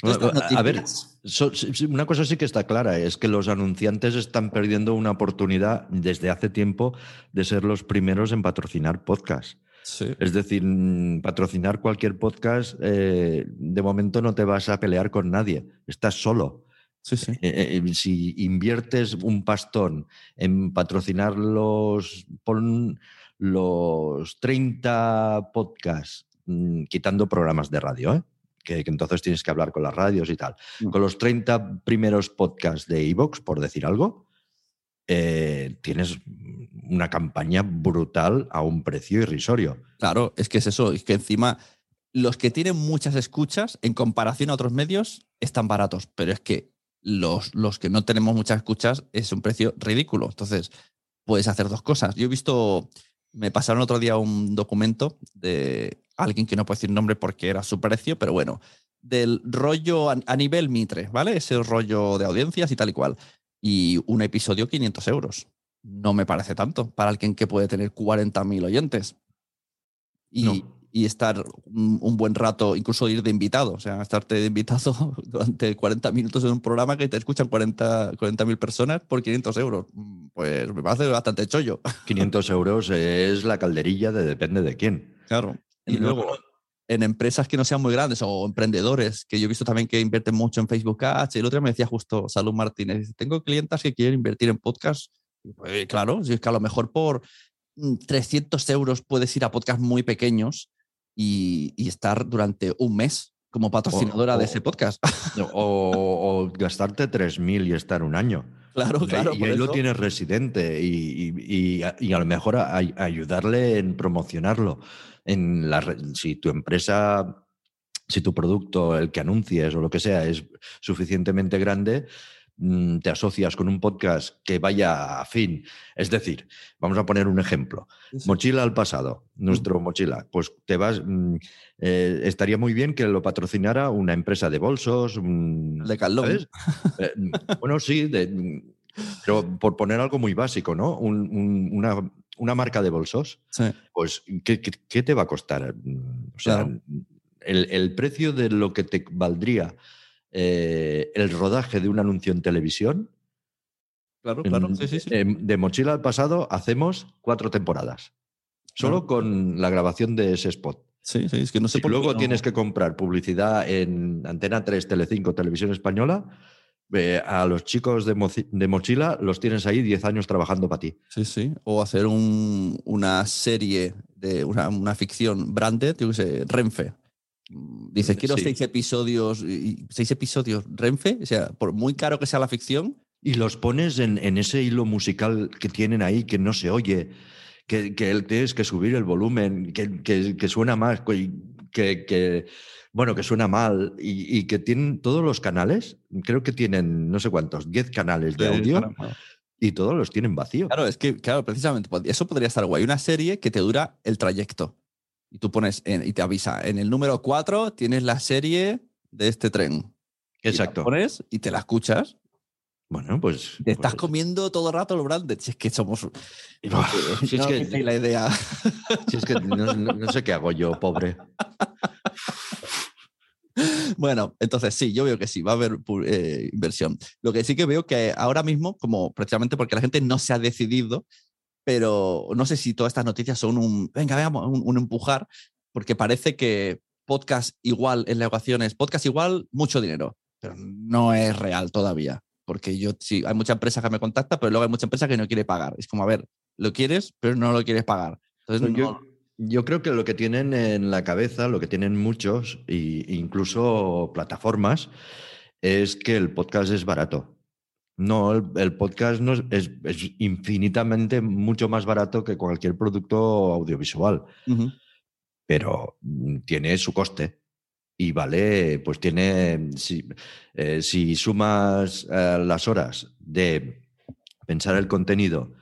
A ver, so- una cosa sí que está clara, es que los anunciantes están perdiendo una oportunidad desde hace tiempo de ser los primeros en patrocinar podcasts. Sí. Es decir, mm, patrocinar cualquier podcast, eh, de momento no te vas a pelear con nadie, estás solo. Sí, sí. Eh, eh, si inviertes un pastón en patrocinar los, pon los 30 podcasts, mm, quitando programas de radio, ¿eh? Que, que entonces tienes que hablar con las radios y tal, Mm. con los 30 primeros podcasts de Evox, por decir algo, eh, tienes una campaña brutal a un precio irrisorio. Claro, es que es eso. Es que encima los que tienen muchas escuchas en comparación a otros medios están baratos. Pero es que los, los que no tenemos muchas escuchas es un precio ridículo. Entonces, puedes hacer dos cosas. Yo he visto, me pasaron otro día un documento de alguien que no puedo decir nombre porque era su precio, pero bueno, del rollo a, a nivel Mitre, ¿vale? Ese rollo de audiencias y tal y cual. Y un episodio 500 euros. No me parece tanto para alguien que puede tener 40.000 oyentes. Y, No. y estar un, buen rato, incluso ir de invitado, o sea, estarte de invitado durante 40 minutos en un programa que te escuchan 40 40.000 personas por 500 euros. Mm, Pues me parece bastante chollo. 500 euros es la calderilla de depende de quién. Claro. Y luego, en empresas que no sean muy grandes o emprendedores, que yo he visto también que invierten mucho en Facebook Ads. El otro día me decía justo Salud Martínez, tengo clientas que quieren invertir en podcast. Pues, claro, si es que a lo mejor por mm, 300 euros puedes ir a podcasts muy pequeños y, y estar durante un mes como patrocinadora de o- ese podcast. O, o gastarte 3.000 y estar un año. claro, claro. y ahí lo tienes residente y, y- y a, y a lo mejor a- a ayudarle en promocionarlo. En la, re- si tu empresa, si tu producto, el que anuncies o lo que sea, es suficientemente grande, mm, te asocias con un podcast que vaya a fin. Es decir, vamos a poner un ejemplo. Mochila al pasado, nuestro mochila. Pues te vas. mm, eh, estaría muy bien que lo patrocinara una empresa de bolsos. un- De. ¿sabes? Eh, mm, bueno, sí, de- mm, pero por poner algo muy básico, ¿no? Un- un- una, una marca de bolsos, Sí. pues, ¿qué, qué- qué te va a costar? O sea, Claro. el, el precio de lo que te valdría eh, el rodaje de un anuncio en televisión, Claro, claro. en- Sí, sí, sí. em, de Mochila al pasado hacemos cuatro temporadas. Solo Claro. con la grabación de ese spot. Sí, sí, es que no sé por qué luego no- tienes que comprar publicidad en Antena 3, Telecinco, Televisión Española, eh, a los chicos de, Mochila los tienes ahí 10 años trabajando para ti. Sí, sí. O hacer un- una serie de una, una ficción branded, yo qué sé, Renfe. Dices, quiero Sí. seis episodios, seis episodios Renfe, o sea, por muy caro que sea la ficción, Y los pones en, en ese hilo musical que tienen ahí que no se oye, que, que tienes que subir el volumen, que, que- que suena más, que, que- bueno, que suena mal y, y que tienen todos los canales, creo que tienen no sé cuántos, 10 canales de audio y todos los tienen vacío. Claro, es que, claro, precisamente, eso podría estar guay. Una serie que te dura el trayecto. Y tú pones, en- y te avisa, en el número 4 tienes la serie de este tren. Y la Exacto. pones y te la escuchas. Bueno, pues. Te estás pues- comiendo todo el rato los branded. Si es que somos. Si es no, que- la idea. Si es que no, no- no sé qué hago yo, pobre. Bueno, entonces sí, yo veo que sí, va a haber eh, inversión. Lo que sí que veo que ahora mismo, como precisamente porque la gente no se ha decidido, pero no sé si todas estas noticias son un, venga, veamos, un, un empujar, porque parece que podcast igual en las ecuaciones, podcast igual, mucho dinero, pero no es real todavía. Porque yo sí, hay muchas empresas que me contactan, pero luego hay muchas empresas que no quieren pagar. Es como, a ver, lo quieres, pero no lo quieres pagar. Entonces, no- yo creo que lo que tienen en la cabeza, lo que tienen muchos, e incluso plataformas, es que el podcast es barato. No, el, el podcast no es, es- es infinitamente mucho más barato que cualquier producto audiovisual, pero mm, tiene su coste. Y vale, pues tiene, si, eh, si sumas eh, las horas de pensar el contenido,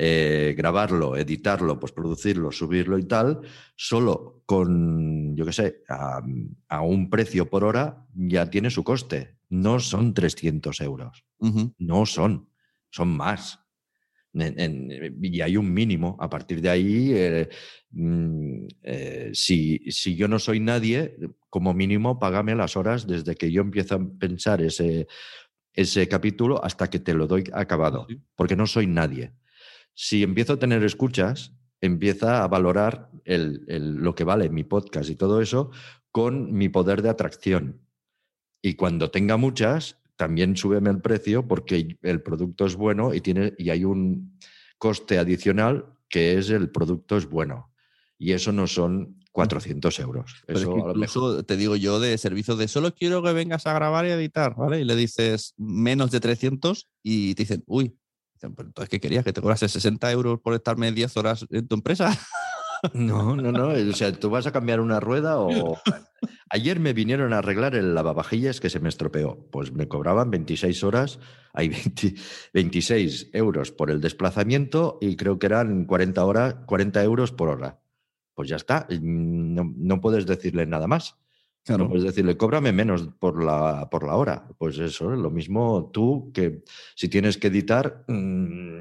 eh, grabarlo, editarlo, pues producirlo, subirlo y tal, solo con, yo qué sé, a, a un precio por hora ya tiene su coste. No son 300 euros, no son, son más. En- en- y hay un mínimo. A partir de ahí, eh, mm, eh, si, si yo no soy nadie, como mínimo, págame las horas desde que yo empiezo a pensar ese, ese capítulo hasta que te lo doy acabado, porque no soy nadie. Si empiezo a tener escuchas, empieza a valorar el- el- lo que vale mi podcast y todo eso con mi poder de atracción. Y cuando tenga muchas, también súbeme el precio porque el producto es bueno y, tiene, y hay un coste adicional que es el producto es bueno. Y eso no son 400 euros. Pero es Eso que a lo mejor- te digo yo de servicios de solo quiero que vengas a grabar y editar, ¿vale? Y le dices menos de 300 y te dicen, uy, pero entonces ¿qué querías? ¿Que te cobrase 60 euros por estarme 10 horas en tu empresa? No, no, no. O sea, tú vas a cambiar una rueda o. Ayer me vinieron a arreglar el lavavajillas que se me estropeó. Pues me cobraban 26 horas, hay 20 26 euros por el desplazamiento y creo que eran 40, horas, 40 euros por hora. Pues ya está. No, no puedes decirle nada más. No puedes decirle, cóbrame menos por la, por la hora. Pues eso, lo mismo tú que si tienes que editar, mm,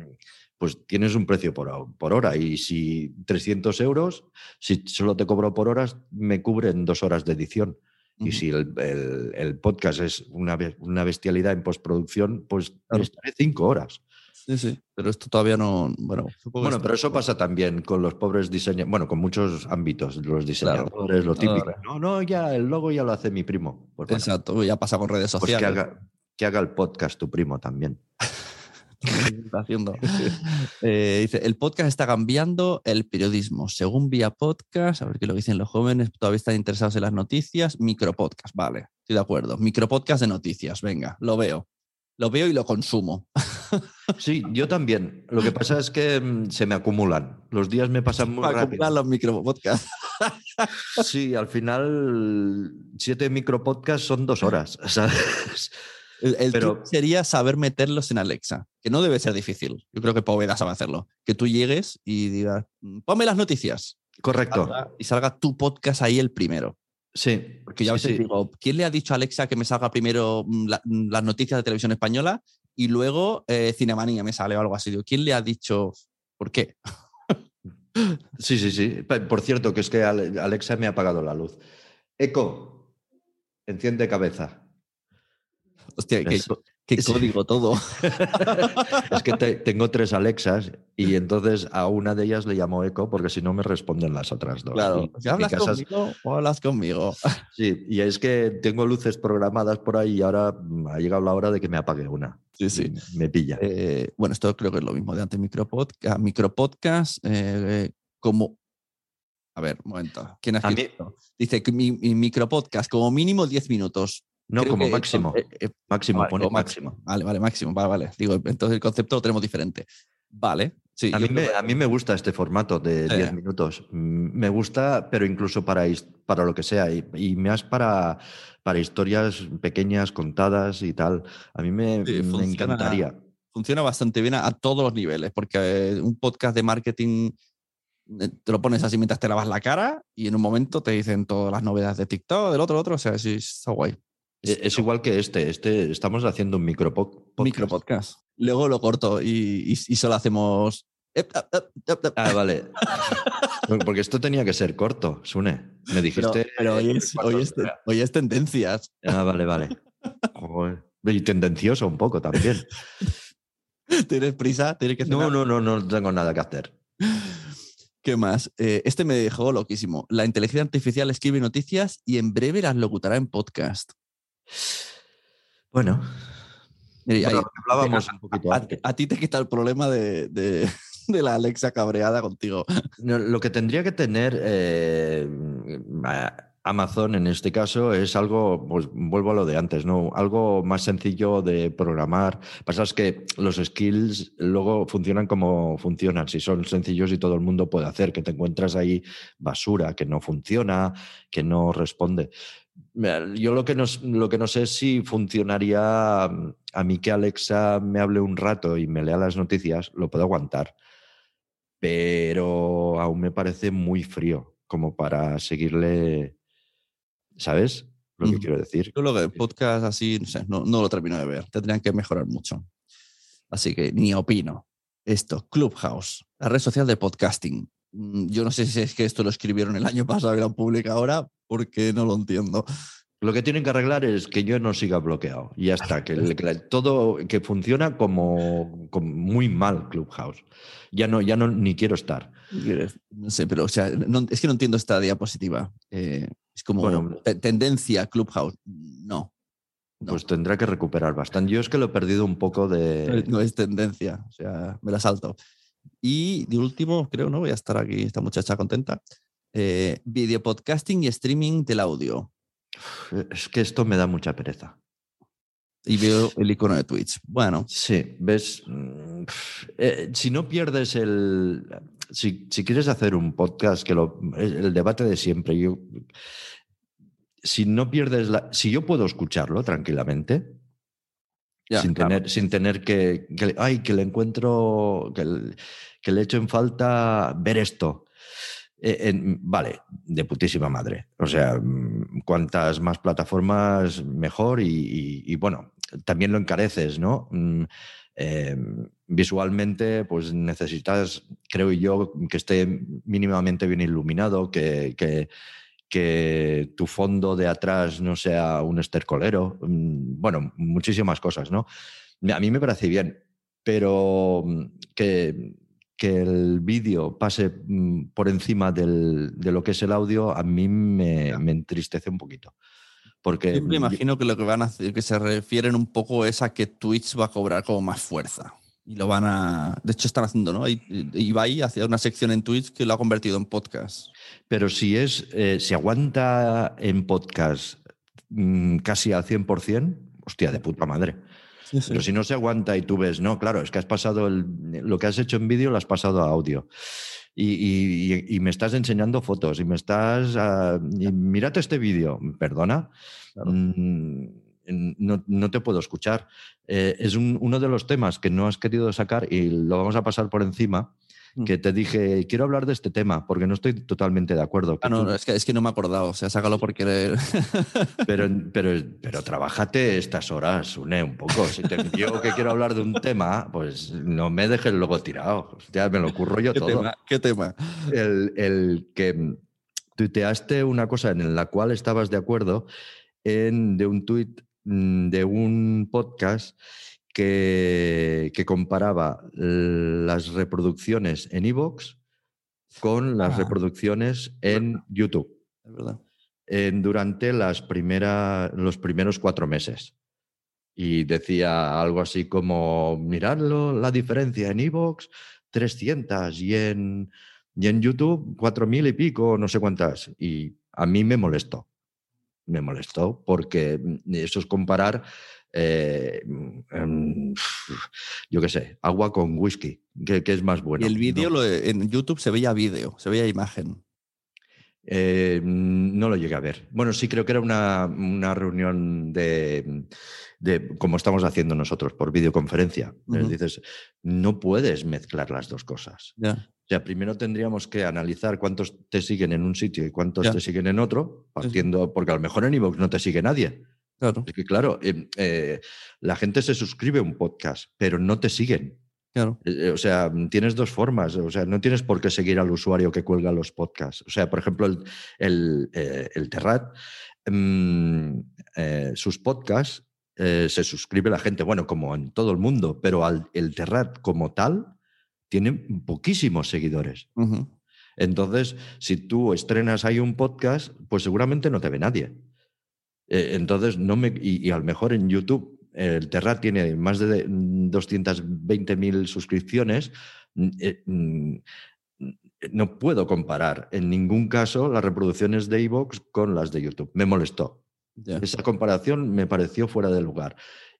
pues tienes un precio por, por hora. Y si 300 euros, si solo te cobro por horas, me cubren dos horas de edición. Y si el, el, podcast es una, una, bestialidad en postproducción, pues estaré cinco horas. Sí, sí, pero esto todavía no. Bueno, bueno pero eso pasa también con los pobres diseñadores, bueno, con muchos ámbitos, los diseñadores, lo típico. No, no, ya el logo ya lo hace mi primo. Pues Exacto, ya pasa con redes sociales. Pues que, haga, que haga el podcast tu primo también. está haciendo. Eh, dice, el podcast está cambiando el periodismo. Según Vía Podcast, a ver qué lo dicen los jóvenes, todavía están interesados en las noticias. Micropodcast, vale, estoy de acuerdo. Micropodcast de noticias, venga, lo veo. Lo veo y lo consumo. Sí, yo también. Lo que pasa es que mm, se me acumulan. Los días me pasan muy rápido. Acumulan los micropodcasts. Sí, al final siete micropodcasts son dos horas. ¿sabes? El, Pero, sería saber meterlos en Alexa, que no debe ser difícil. Yo creo que Poveda sabe hacerlo. Que tú llegues y digas, mm, ponme las noticias. Correcto. Y salga, tu podcast ahí el primero. Sí. Porque ya a veces digo, ¿quién le ha dicho a Alexa que me salga primero mm, mm, las noticias de televisión española y luego eh, Cinemanía me sale o algo así? Digo, ¿quién le ha dicho por qué? sí, sí, sí. Por cierto, que es que Alexa me ha apagado la luz. Eco, enciende cabeza. Hostia, qué, código todo. es que tengo tres Alexas y entonces a una de ellas le llamo Eco porque si no me responden las otras dos. Claro, si hablas conmigo o hablas conmigo. Sí, y es que tengo luces programadas por ahí y ahora mm, ha llegado la hora de que me apague una. Sí, sí. Me pilla. Eh, bueno, esto creo que es lo mismo de antes micropodcast. Micropodcast eh, como a ver, un momento. ¿Quién ha Dice que mi, mi micropodcast como mínimo 10 minutos. No, como máximo. Eh, eh, máximo, pone máximo. Vale, vale, máximo. Vale, vale. Digo, entonces el concepto lo tenemos diferente. Vale. Sí, a, mí me, a mí me gusta este formato de 10 minutos. Mm, me gusta, pero incluso para, para lo que sea. Y, más para, para historias pequeñas, contadas y tal. A mí me, encantaría. Funciona bastante bien a, todos los niveles, porque eh, un podcast de marketing te lo pones así mientras te lavas la cara y en un momento te dicen todas las novedades de TikTok, del otro, del otro. O sea, sí, está guay. Es, igual que este. Este estamos haciendo un micro podcast. Micro podcast. Luego lo corto y, solo hacemos. Ah, vale. Porque esto tenía que ser corto, Sune. Me dijiste. Pero, hoy, es, tendencias. Ah, vale, vale. Y tendencioso un poco también. ¿Tienes prisa? ¿Tienes que no, no, no, no tengo nada que hacer. ¿Qué más? Eh, este me dejó loquísimo. La inteligencia artificial escribe noticias y en breve las locutará en podcast. Bueno, hablábamos un poquito a, ti te quita el problema de, la Alexa cabreada contigo. lo que tendría que tener eh, Amazon en este caso es algo, pues vuelvo a lo de antes, ¿no? Algo más sencillo de programar. Pasa es que los skills luego funcionan como funcionan. Si son sencillos y todo el mundo puede hacer, que te encuentras ahí basura, que no funciona, que no responde. Yo lo que, no, lo que no sé es si funcionaría a mí que Alexa me hable un rato y me lea las noticias, lo puedo aguantar, pero aún me parece muy frío como para seguirle, ¿sabes? Lo que quiero decir. Yo lo que podcast así, no sé, no, no lo termino de ver, tendrían que mejorar mucho. Así que ni opino. Esto, Clubhouse, la red social de podcasting. Mm, yo no sé si es que esto lo escribieron el año pasado y lo han publicado ahora, porque no lo entiendo. Lo que tienen que arreglar es que yo no siga bloqueado. Y ya está, que, todo que funciona como, muy mal Clubhouse. Ya no, ya no ni quiero estar. No sé, pero o sea, es que no entiendo esta diapositiva. Eh, es como tendencia Clubhouse. No, Pues tendrá que recuperar bastante. Yo es que lo he perdido un poco de. No es tendencia, o sea, me la salto. Y de último, creo, ¿no? Voy a estar aquí, esta muchacha contenta. Eh, video podcasting y streaming del audio. Es que esto me da mucha pereza. Y veo el icono de Twitch. Bueno. Sí, ves. Mm, eh, si no pierdes el. Si, quieres hacer un podcast, que lo, el debate de siempre, yo. Si no pierdes la. Si yo puedo escucharlo tranquilamente, sin, tener, sin tener que, Ay, que le encuentro. Que, que le echo en falta ver esto. Eh, vale, de putísima madre. O sea, mm, cuantas más plataformas, mejor y, bueno, también lo encareces, ¿no? Mm, eh, visualmente, pues necesitas, creo yo, que esté mínimamente bien iluminado, que, que, que tu fondo de atrás no sea un estercolero, mm, bueno, muchísimas cosas, ¿no? A mí me parece bien, pero que, que el vídeo pase mm, por encima del, de lo que es el audio, a mí me, me entristece un poquito. Porque Yo me imagino que lo que van a hacer, que se refieren un poco es a que Twitch va a cobrar como más fuerza. Y lo van a. De hecho, están haciendo, ¿no? Y- Ibai hacía una sección en Twitch que lo ha convertido en podcast. Pero si es, eh, si aguanta en podcast mm, casi al 100%, hostia, de puta madre. Pero si no se aguanta y tú ves, no, claro, es que has pasado el- lo que has hecho en vídeo lo has pasado a audio. Y, y- y- y me estás enseñando fotos y me estás. y mírate este vídeo. Perdona. Claro. Mm, no, no te puedo escuchar. Eh, es un- uno de los temas que no has querido sacar y lo vamos a pasar por encima. Que te dije, quiero hablar de este tema porque no estoy totalmente de acuerdo. Ah, no, tú- no, es que, es que no me he acordado. O sea, sácalo por querer. pero, pero, pero trabájate estas horas, une un poco. Si te digo que quiero hablar de un tema, pues no me dejes luego tirado. Ya me lo ocurro yo ¿Qué todo. tema? ¿Qué tema? El, el que tuiteaste una cosa en la cual estabas de acuerdo en, de un tuit mm, de un podcast que, que comparaba las reproducciones en Evox con las Ah. reproducciones en YouTube Es verdad. en- durante las primera, los primeros cuatro meses. Y decía algo así como, miradlo, la diferencia en Evox, 300 y en, y en YouTube, 4.000 y pico, no sé cuántas. Y a mí me molestó. Me molestó porque mm, eso es comparar, eh, mm, yo qué sé, agua con whisky, que, que es más bueno. y el vídeo en YouTube se veía vídeo, se veía imagen. Eh, no lo llegué a ver. Bueno, sí creo que era una, una reunión de, de como estamos haciendo nosotros por videoconferencia. Dices, no puedes mezclar las dos cosas. Ya. O sea, primero tendríamos que analizar cuántos te siguen en un sitio y cuántos te siguen en otro, partiendo, porque a lo mejor en iVoox no te sigue nadie. Claro, Es que claro, eh, eh, la gente se suscribe a un podcast, pero no te siguen. claro. Eh, eh, O sea, tienes dos formas. O sea, no tienes por qué seguir al usuario que cuelga los podcasts. O sea, por ejemplo, el, el, el Terrat, mm, sus podcasts se suscribe la gente, bueno, como en todo el mundo, pero al, el Terrat como tal tiene poquísimos seguidores. Entonces, si tú estrenas ahí un podcast, pues seguramente no te ve nadie. Eh, entonces, no me. Y, y a lo mejor en YouTube, el Terrat tiene más de 220.000 suscripciones. mm, eh, mm, No puedo comparar en ningún caso las reproducciones de Evox con las de YouTube. Me molestó. Esa comparación me pareció fuera de lugar.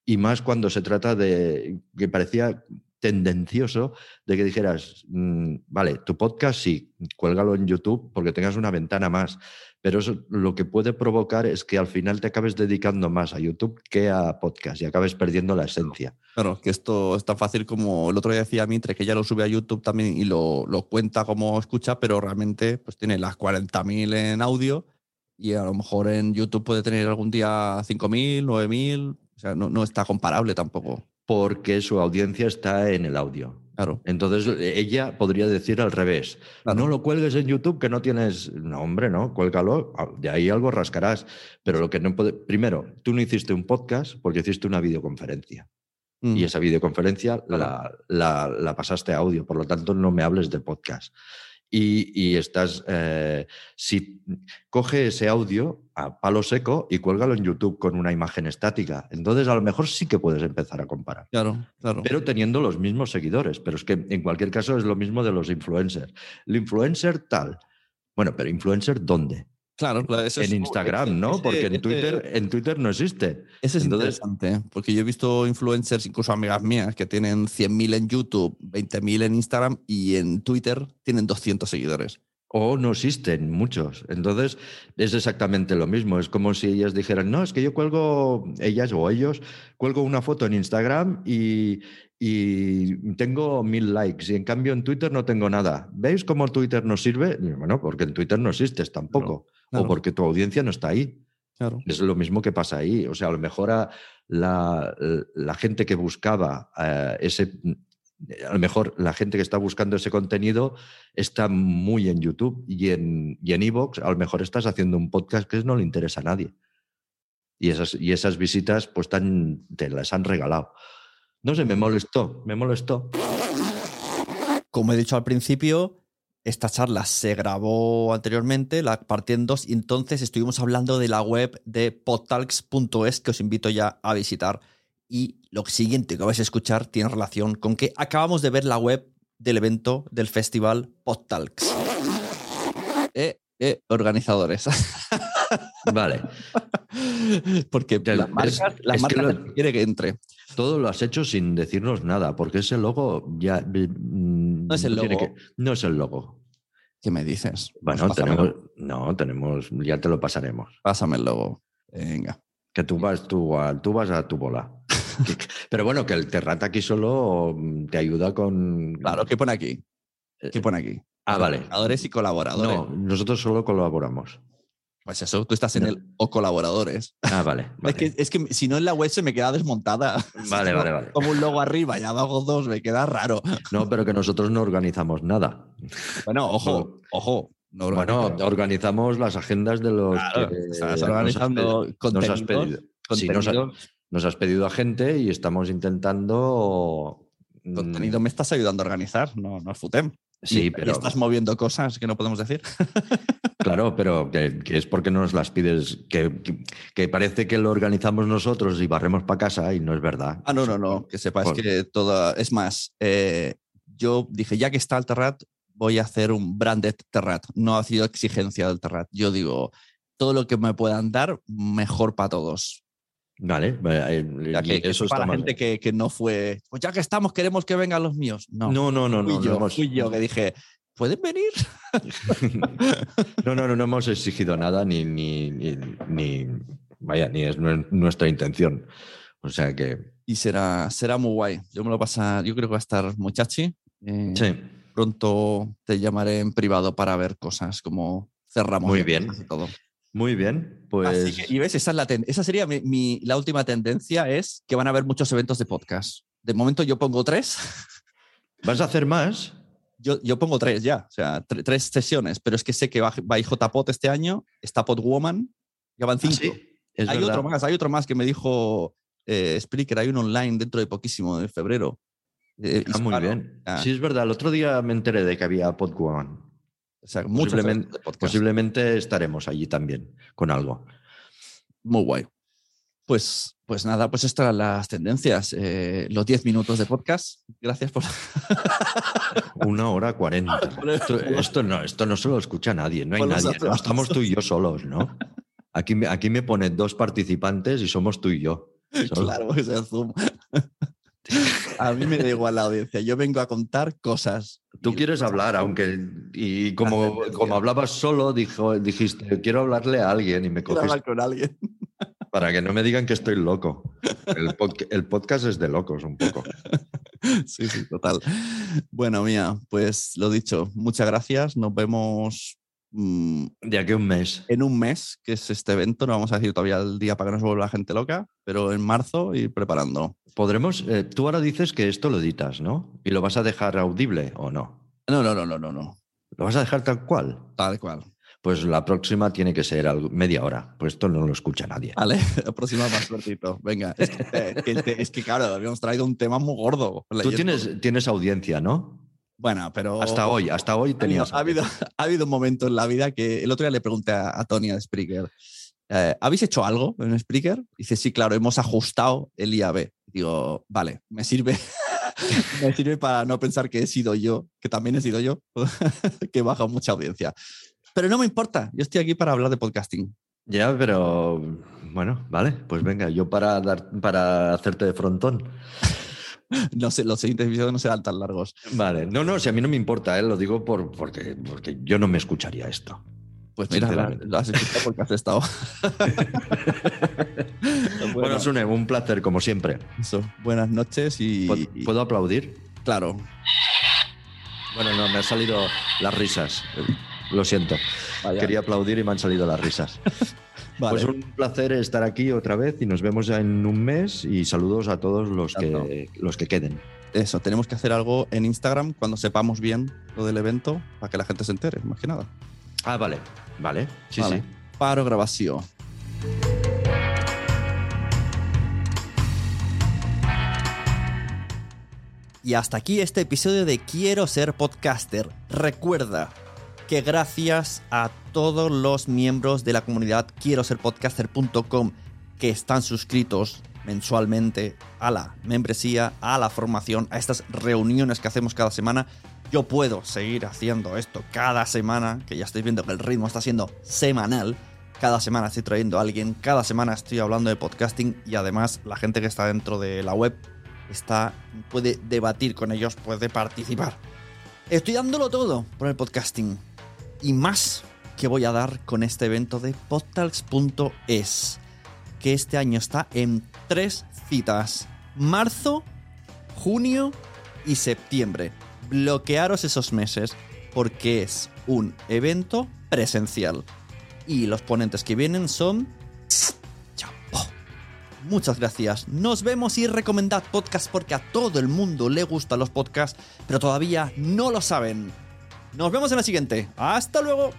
Y más cuando se trata de que parecía tendencioso de que dijeras, mm, vale, tu podcast sí, cuélgalo en YouTube porque tengas una ventana más, pero eso lo que puede provocar es que al final te acabes dedicando más a YouTube que a podcast y acabes perdiendo la esencia. Claro, que esto es tan fácil como el otro día decía Mitre, que ya lo sube a YouTube también y lo, lo cuenta como escucha, pero realmente pues tiene las 40.000 en audio y a lo mejor en YouTube puede tener algún día 5.000, 9.000, o sea, no, no está comparable tampoco. Porque su audiencia está en el audio. Claro, Entonces ella podría decir al revés, Claro. no lo cuelgues en YouTube que no tienes, no hombre, no, cuélgalo, ah, de ahí algo rascarás, pero lo que no puede, primero, tú no hiciste un podcast porque hiciste una videoconferencia Mm. y esa videoconferencia Claro. la, la- la pasaste a audio, por lo tanto no me hables de podcast. Y, y estás, eh, si coge ese audio a palo seco y cuélgalo en YouTube con una imagen estática, entonces a lo mejor sí que puedes empezar a comparar claro, claro. pero teniendo los mismos seguidores. Pero es que en cualquier caso es lo mismo de los influencers. El influencer tal. Bueno, pero influencer ¿dónde? Claro, claro, eso es- en Instagram, ¿no? ese- Porque en ese- Twitter, en Twitter no existe. Ese es Entonces- interesante, ¿eh? porque yo he visto influencers, incluso amigas mías, que tienen 100.000 en YouTube, 20.000 en Instagram y en Twitter tienen 200 seguidores. O no existen muchos. Entonces es exactamente lo mismo. Es como si ellas dijeran, no, es que yo cuelgo, ellas o ellos, cuelgo una foto en Instagram y, y tengo mil likes y en cambio en Twitter no tengo nada. ¿Veis cómo Twitter no sirve? Bueno, porque en Twitter no existes tampoco. Claro. O porque tu audiencia no está ahí. Claro. Es lo mismo que pasa ahí. O sea, a lo mejor a la, la gente que buscaba eh, ese. A lo mejor la gente que está buscando ese contenido está muy en YouTube y en y en Evox, a lo mejor estás haciendo un podcast que no le interesa a nadie. Y esas, y esas visitas, pues tan, te las han regalado. No sé, me molestó, me molestó. Como he dicho al principio, esta charla se grabó anteriormente, la partí en dos, y entonces estuvimos hablando de la web de podtalks.es que os invito ya a visitar. Y lo siguiente que vais a escuchar tiene relación con que acabamos de ver la web del evento del festival Podtalks. Eh, eh, organizadores. Vale. Porque Ya, las es- marcas, las es que marcas lo- quiere que entre. Todo lo has hecho sin decirnos nada, porque ese logo ya. No es el logo. no es el logo. ¿Qué me dices? Bueno, Pues pásamelo. tenemos. No, tenemos. Ya te lo pasaremos. Pásame el logo. Venga. Que tú vas, tú, a- tú vas a tu bola. Pero bueno, que el Terrat aquí solo mm, te ayuda con. Claro, ¿qué pone aquí? ¿Qué pone aquí? Ah, vale. Colaboradores y colaboradores. No, nosotros solo colaboramos. Pues eso, tú estás en No. el o colaboradores. Ah, vale. Es, que, es que si no en la web se me queda desmontada. Vale, Como- vale, vale. Como un logo arriba y abajo dos, me queda raro. No, pero que nosotros no organizamos nada. Bueno, ojo, ojo. No Bueno, organizamos las agendas de los Claro, que estás nos has organizando contenidos. nos has pedido. Sí, nos, ha- nos has pedido a gente y estamos intentando. mm, contenido me estás ayudando a organizar, no, no es FUTEM. Sí, Y- y pero estás moviendo cosas que no podemos decir. claro, pero que, que es porque nos las pides, que, que- que parece que lo organizamos nosotros y barremos para casa y no es verdad. Ah, no, no, no. Que sepas Por- que toda. Es más, eh, yo dije, ya que está el Terrat, voy a hacer un branded Terrat. No ha sido exigencia del Terrat. Yo digo, todo lo que me puedan dar, mejor para todos. Vale, eh, Ya que, eso para está la gente que, que no fue, pues ya que estamos, queremos que vengan los míos. No, No, no, no, fui, no, no, yo, hemos, fui yo que dije, ¿pueden venir? no, no, no, no hemos exigido nada ni, ni, ni, ni- vaya, ni es nue- nuestra intención. O sea que Y será, será muy guay. Yo me lo pasa, yo creo que va a estar muchachi. Eh, sí, Pronto te llamaré en privado para ver cosas como cerramos. Muy bien. todo. Muy bien. Pues Así que, y ves, esa, es la esa sería mi, mi- la última tendencia, es que van a haber muchos eventos de podcast. De momento yo pongo tres, ¿vas a hacer más? yo, yo pongo tres ya, o sea, tre- tres sesiones, pero es que sé que va, va JPod este año, está Podwoman, ya van cinco. Ah, Sí, es hay verdad. otro más, hay otro más que me dijo eh, Spreaker, hay un online dentro de poquísimo, de febrero. eh, Ah, muy bien. Ah, Sí, es verdad. El otro día me enteré de que había Podguan. Posiblemente- estaremos allí también con algo. Muy guay. Pues, pues nada, pues estas las tendencias. eh, los 10 minutos de podcast. Gracias por. Una hora cuarenta. Esto, esto no, esto no se lo escucha nadie, no hay por nadie. Estamos tú y yo solos, ¿no? Aquí, me- aquí me pone dos participantes y somos tú y yo. Claro, es el Zoom. A mí me da igual la audiencia. Yo vengo a contar cosas. Tú quieres hablar, aunque. Y como, como hablabas solo, dijo, dijiste, quiero hablarle a alguien y me Quiero coges hablar con alguien. para que no me digan que estoy loco. El, el podcast es de locos un poco. Sí, sí, total. Bueno, mía, pues lo dicho, muchas gracias. Nos vemos De aquí a un mes. en un mes, que es este evento. No vamos a decir todavía el día para que no se vuelva la gente loca, pero en marzo ir preparando. Podremos. eh, tú ahora dices que esto lo editas, ¿no? ¿Y lo vas a dejar audible o no? No, no, no, no, no, no. ¿Lo vas a dejar tal cual? Tal cual. Pues la próxima tiene que ser media hora, pues esto no lo escucha nadie. Vale, la próxima más suertito. Venga, es que, te- es que, claro, habíamos traído un tema muy gordo. Tú tienes, tienes audiencia, ¿no? Bueno, pero. Hasta hoy, hasta hoy tenías. ha, habido, ha habido un momento en la vida que el otro día le pregunté a, a Tony de Spreaker, eh, ¿habéis hecho algo en Spreaker? Dice, sí, claro, hemos ajustado el IAB. Digo, vale, me sirve. me sirve para no pensar que he sido yo, que también he sido yo, que baja mucha audiencia. Pero no me importa, yo estoy aquí para hablar de podcasting. Ya, pero bueno, vale, pues venga, yo para dar, para hacerte de frontón. No sé, los siguientes episodios no serán tan largos. Vale, no, no, si a mí no me importa, ¿eh? lo digo por, porque, porque yo no me escucharía esto. Pues mira, lo has escuchado porque has estado. Bueno, Sune, un placer, como siempre. Eso, buenas noches y, ¿Puedo, puedo aplaudir? claro, Bueno, no, me han salido las risas. Lo siento. Vaya. Quería aplaudir y me han salido las risas. Vale. Pues un placer estar aquí otra vez y nos vemos ya en un mes y saludos a todos los que, los que queden. Eso, tenemos que hacer algo en Instagram cuando sepamos bien lo del evento para que la gente se entere, más que nada. Ah, vale, vale, sí, Vale. sí. Paro grabación. Y hasta aquí este episodio de Quiero ser podcaster. Recuerda que gracias a todos los miembros de la comunidad quiero ser que están suscritos mensualmente a la membresía, a la formación, a estas reuniones que hacemos cada semana, yo puedo seguir haciendo esto cada semana, que ya estáis viendo que el ritmo está siendo semanal. Cada semana estoy trayendo a alguien, cada semana estoy hablando de podcasting y además la gente que está dentro de la web está, puede debatir con ellos, puede participar. Estoy dándolo todo por el podcasting y más que voy a dar con este evento de podtalks.es, que este año está en tres citas: marzo, junio y septiembre. Bloquearos esos meses porque es un evento presencial. Y los ponentes que vienen son. Chapo. Muchas gracias. Nos vemos y recomendad podcast porque a todo el mundo le gustan los podcasts, pero todavía no lo saben. Nos vemos en la siguiente. Hasta luego.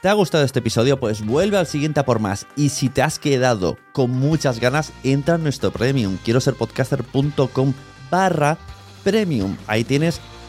¿Te ha gustado este episodio? Pues vuelve al siguiente a por más. Y si te has quedado con muchas ganas, entra en nuestro premium. Quiero ser podcaster.com barra premium. Ahí tienes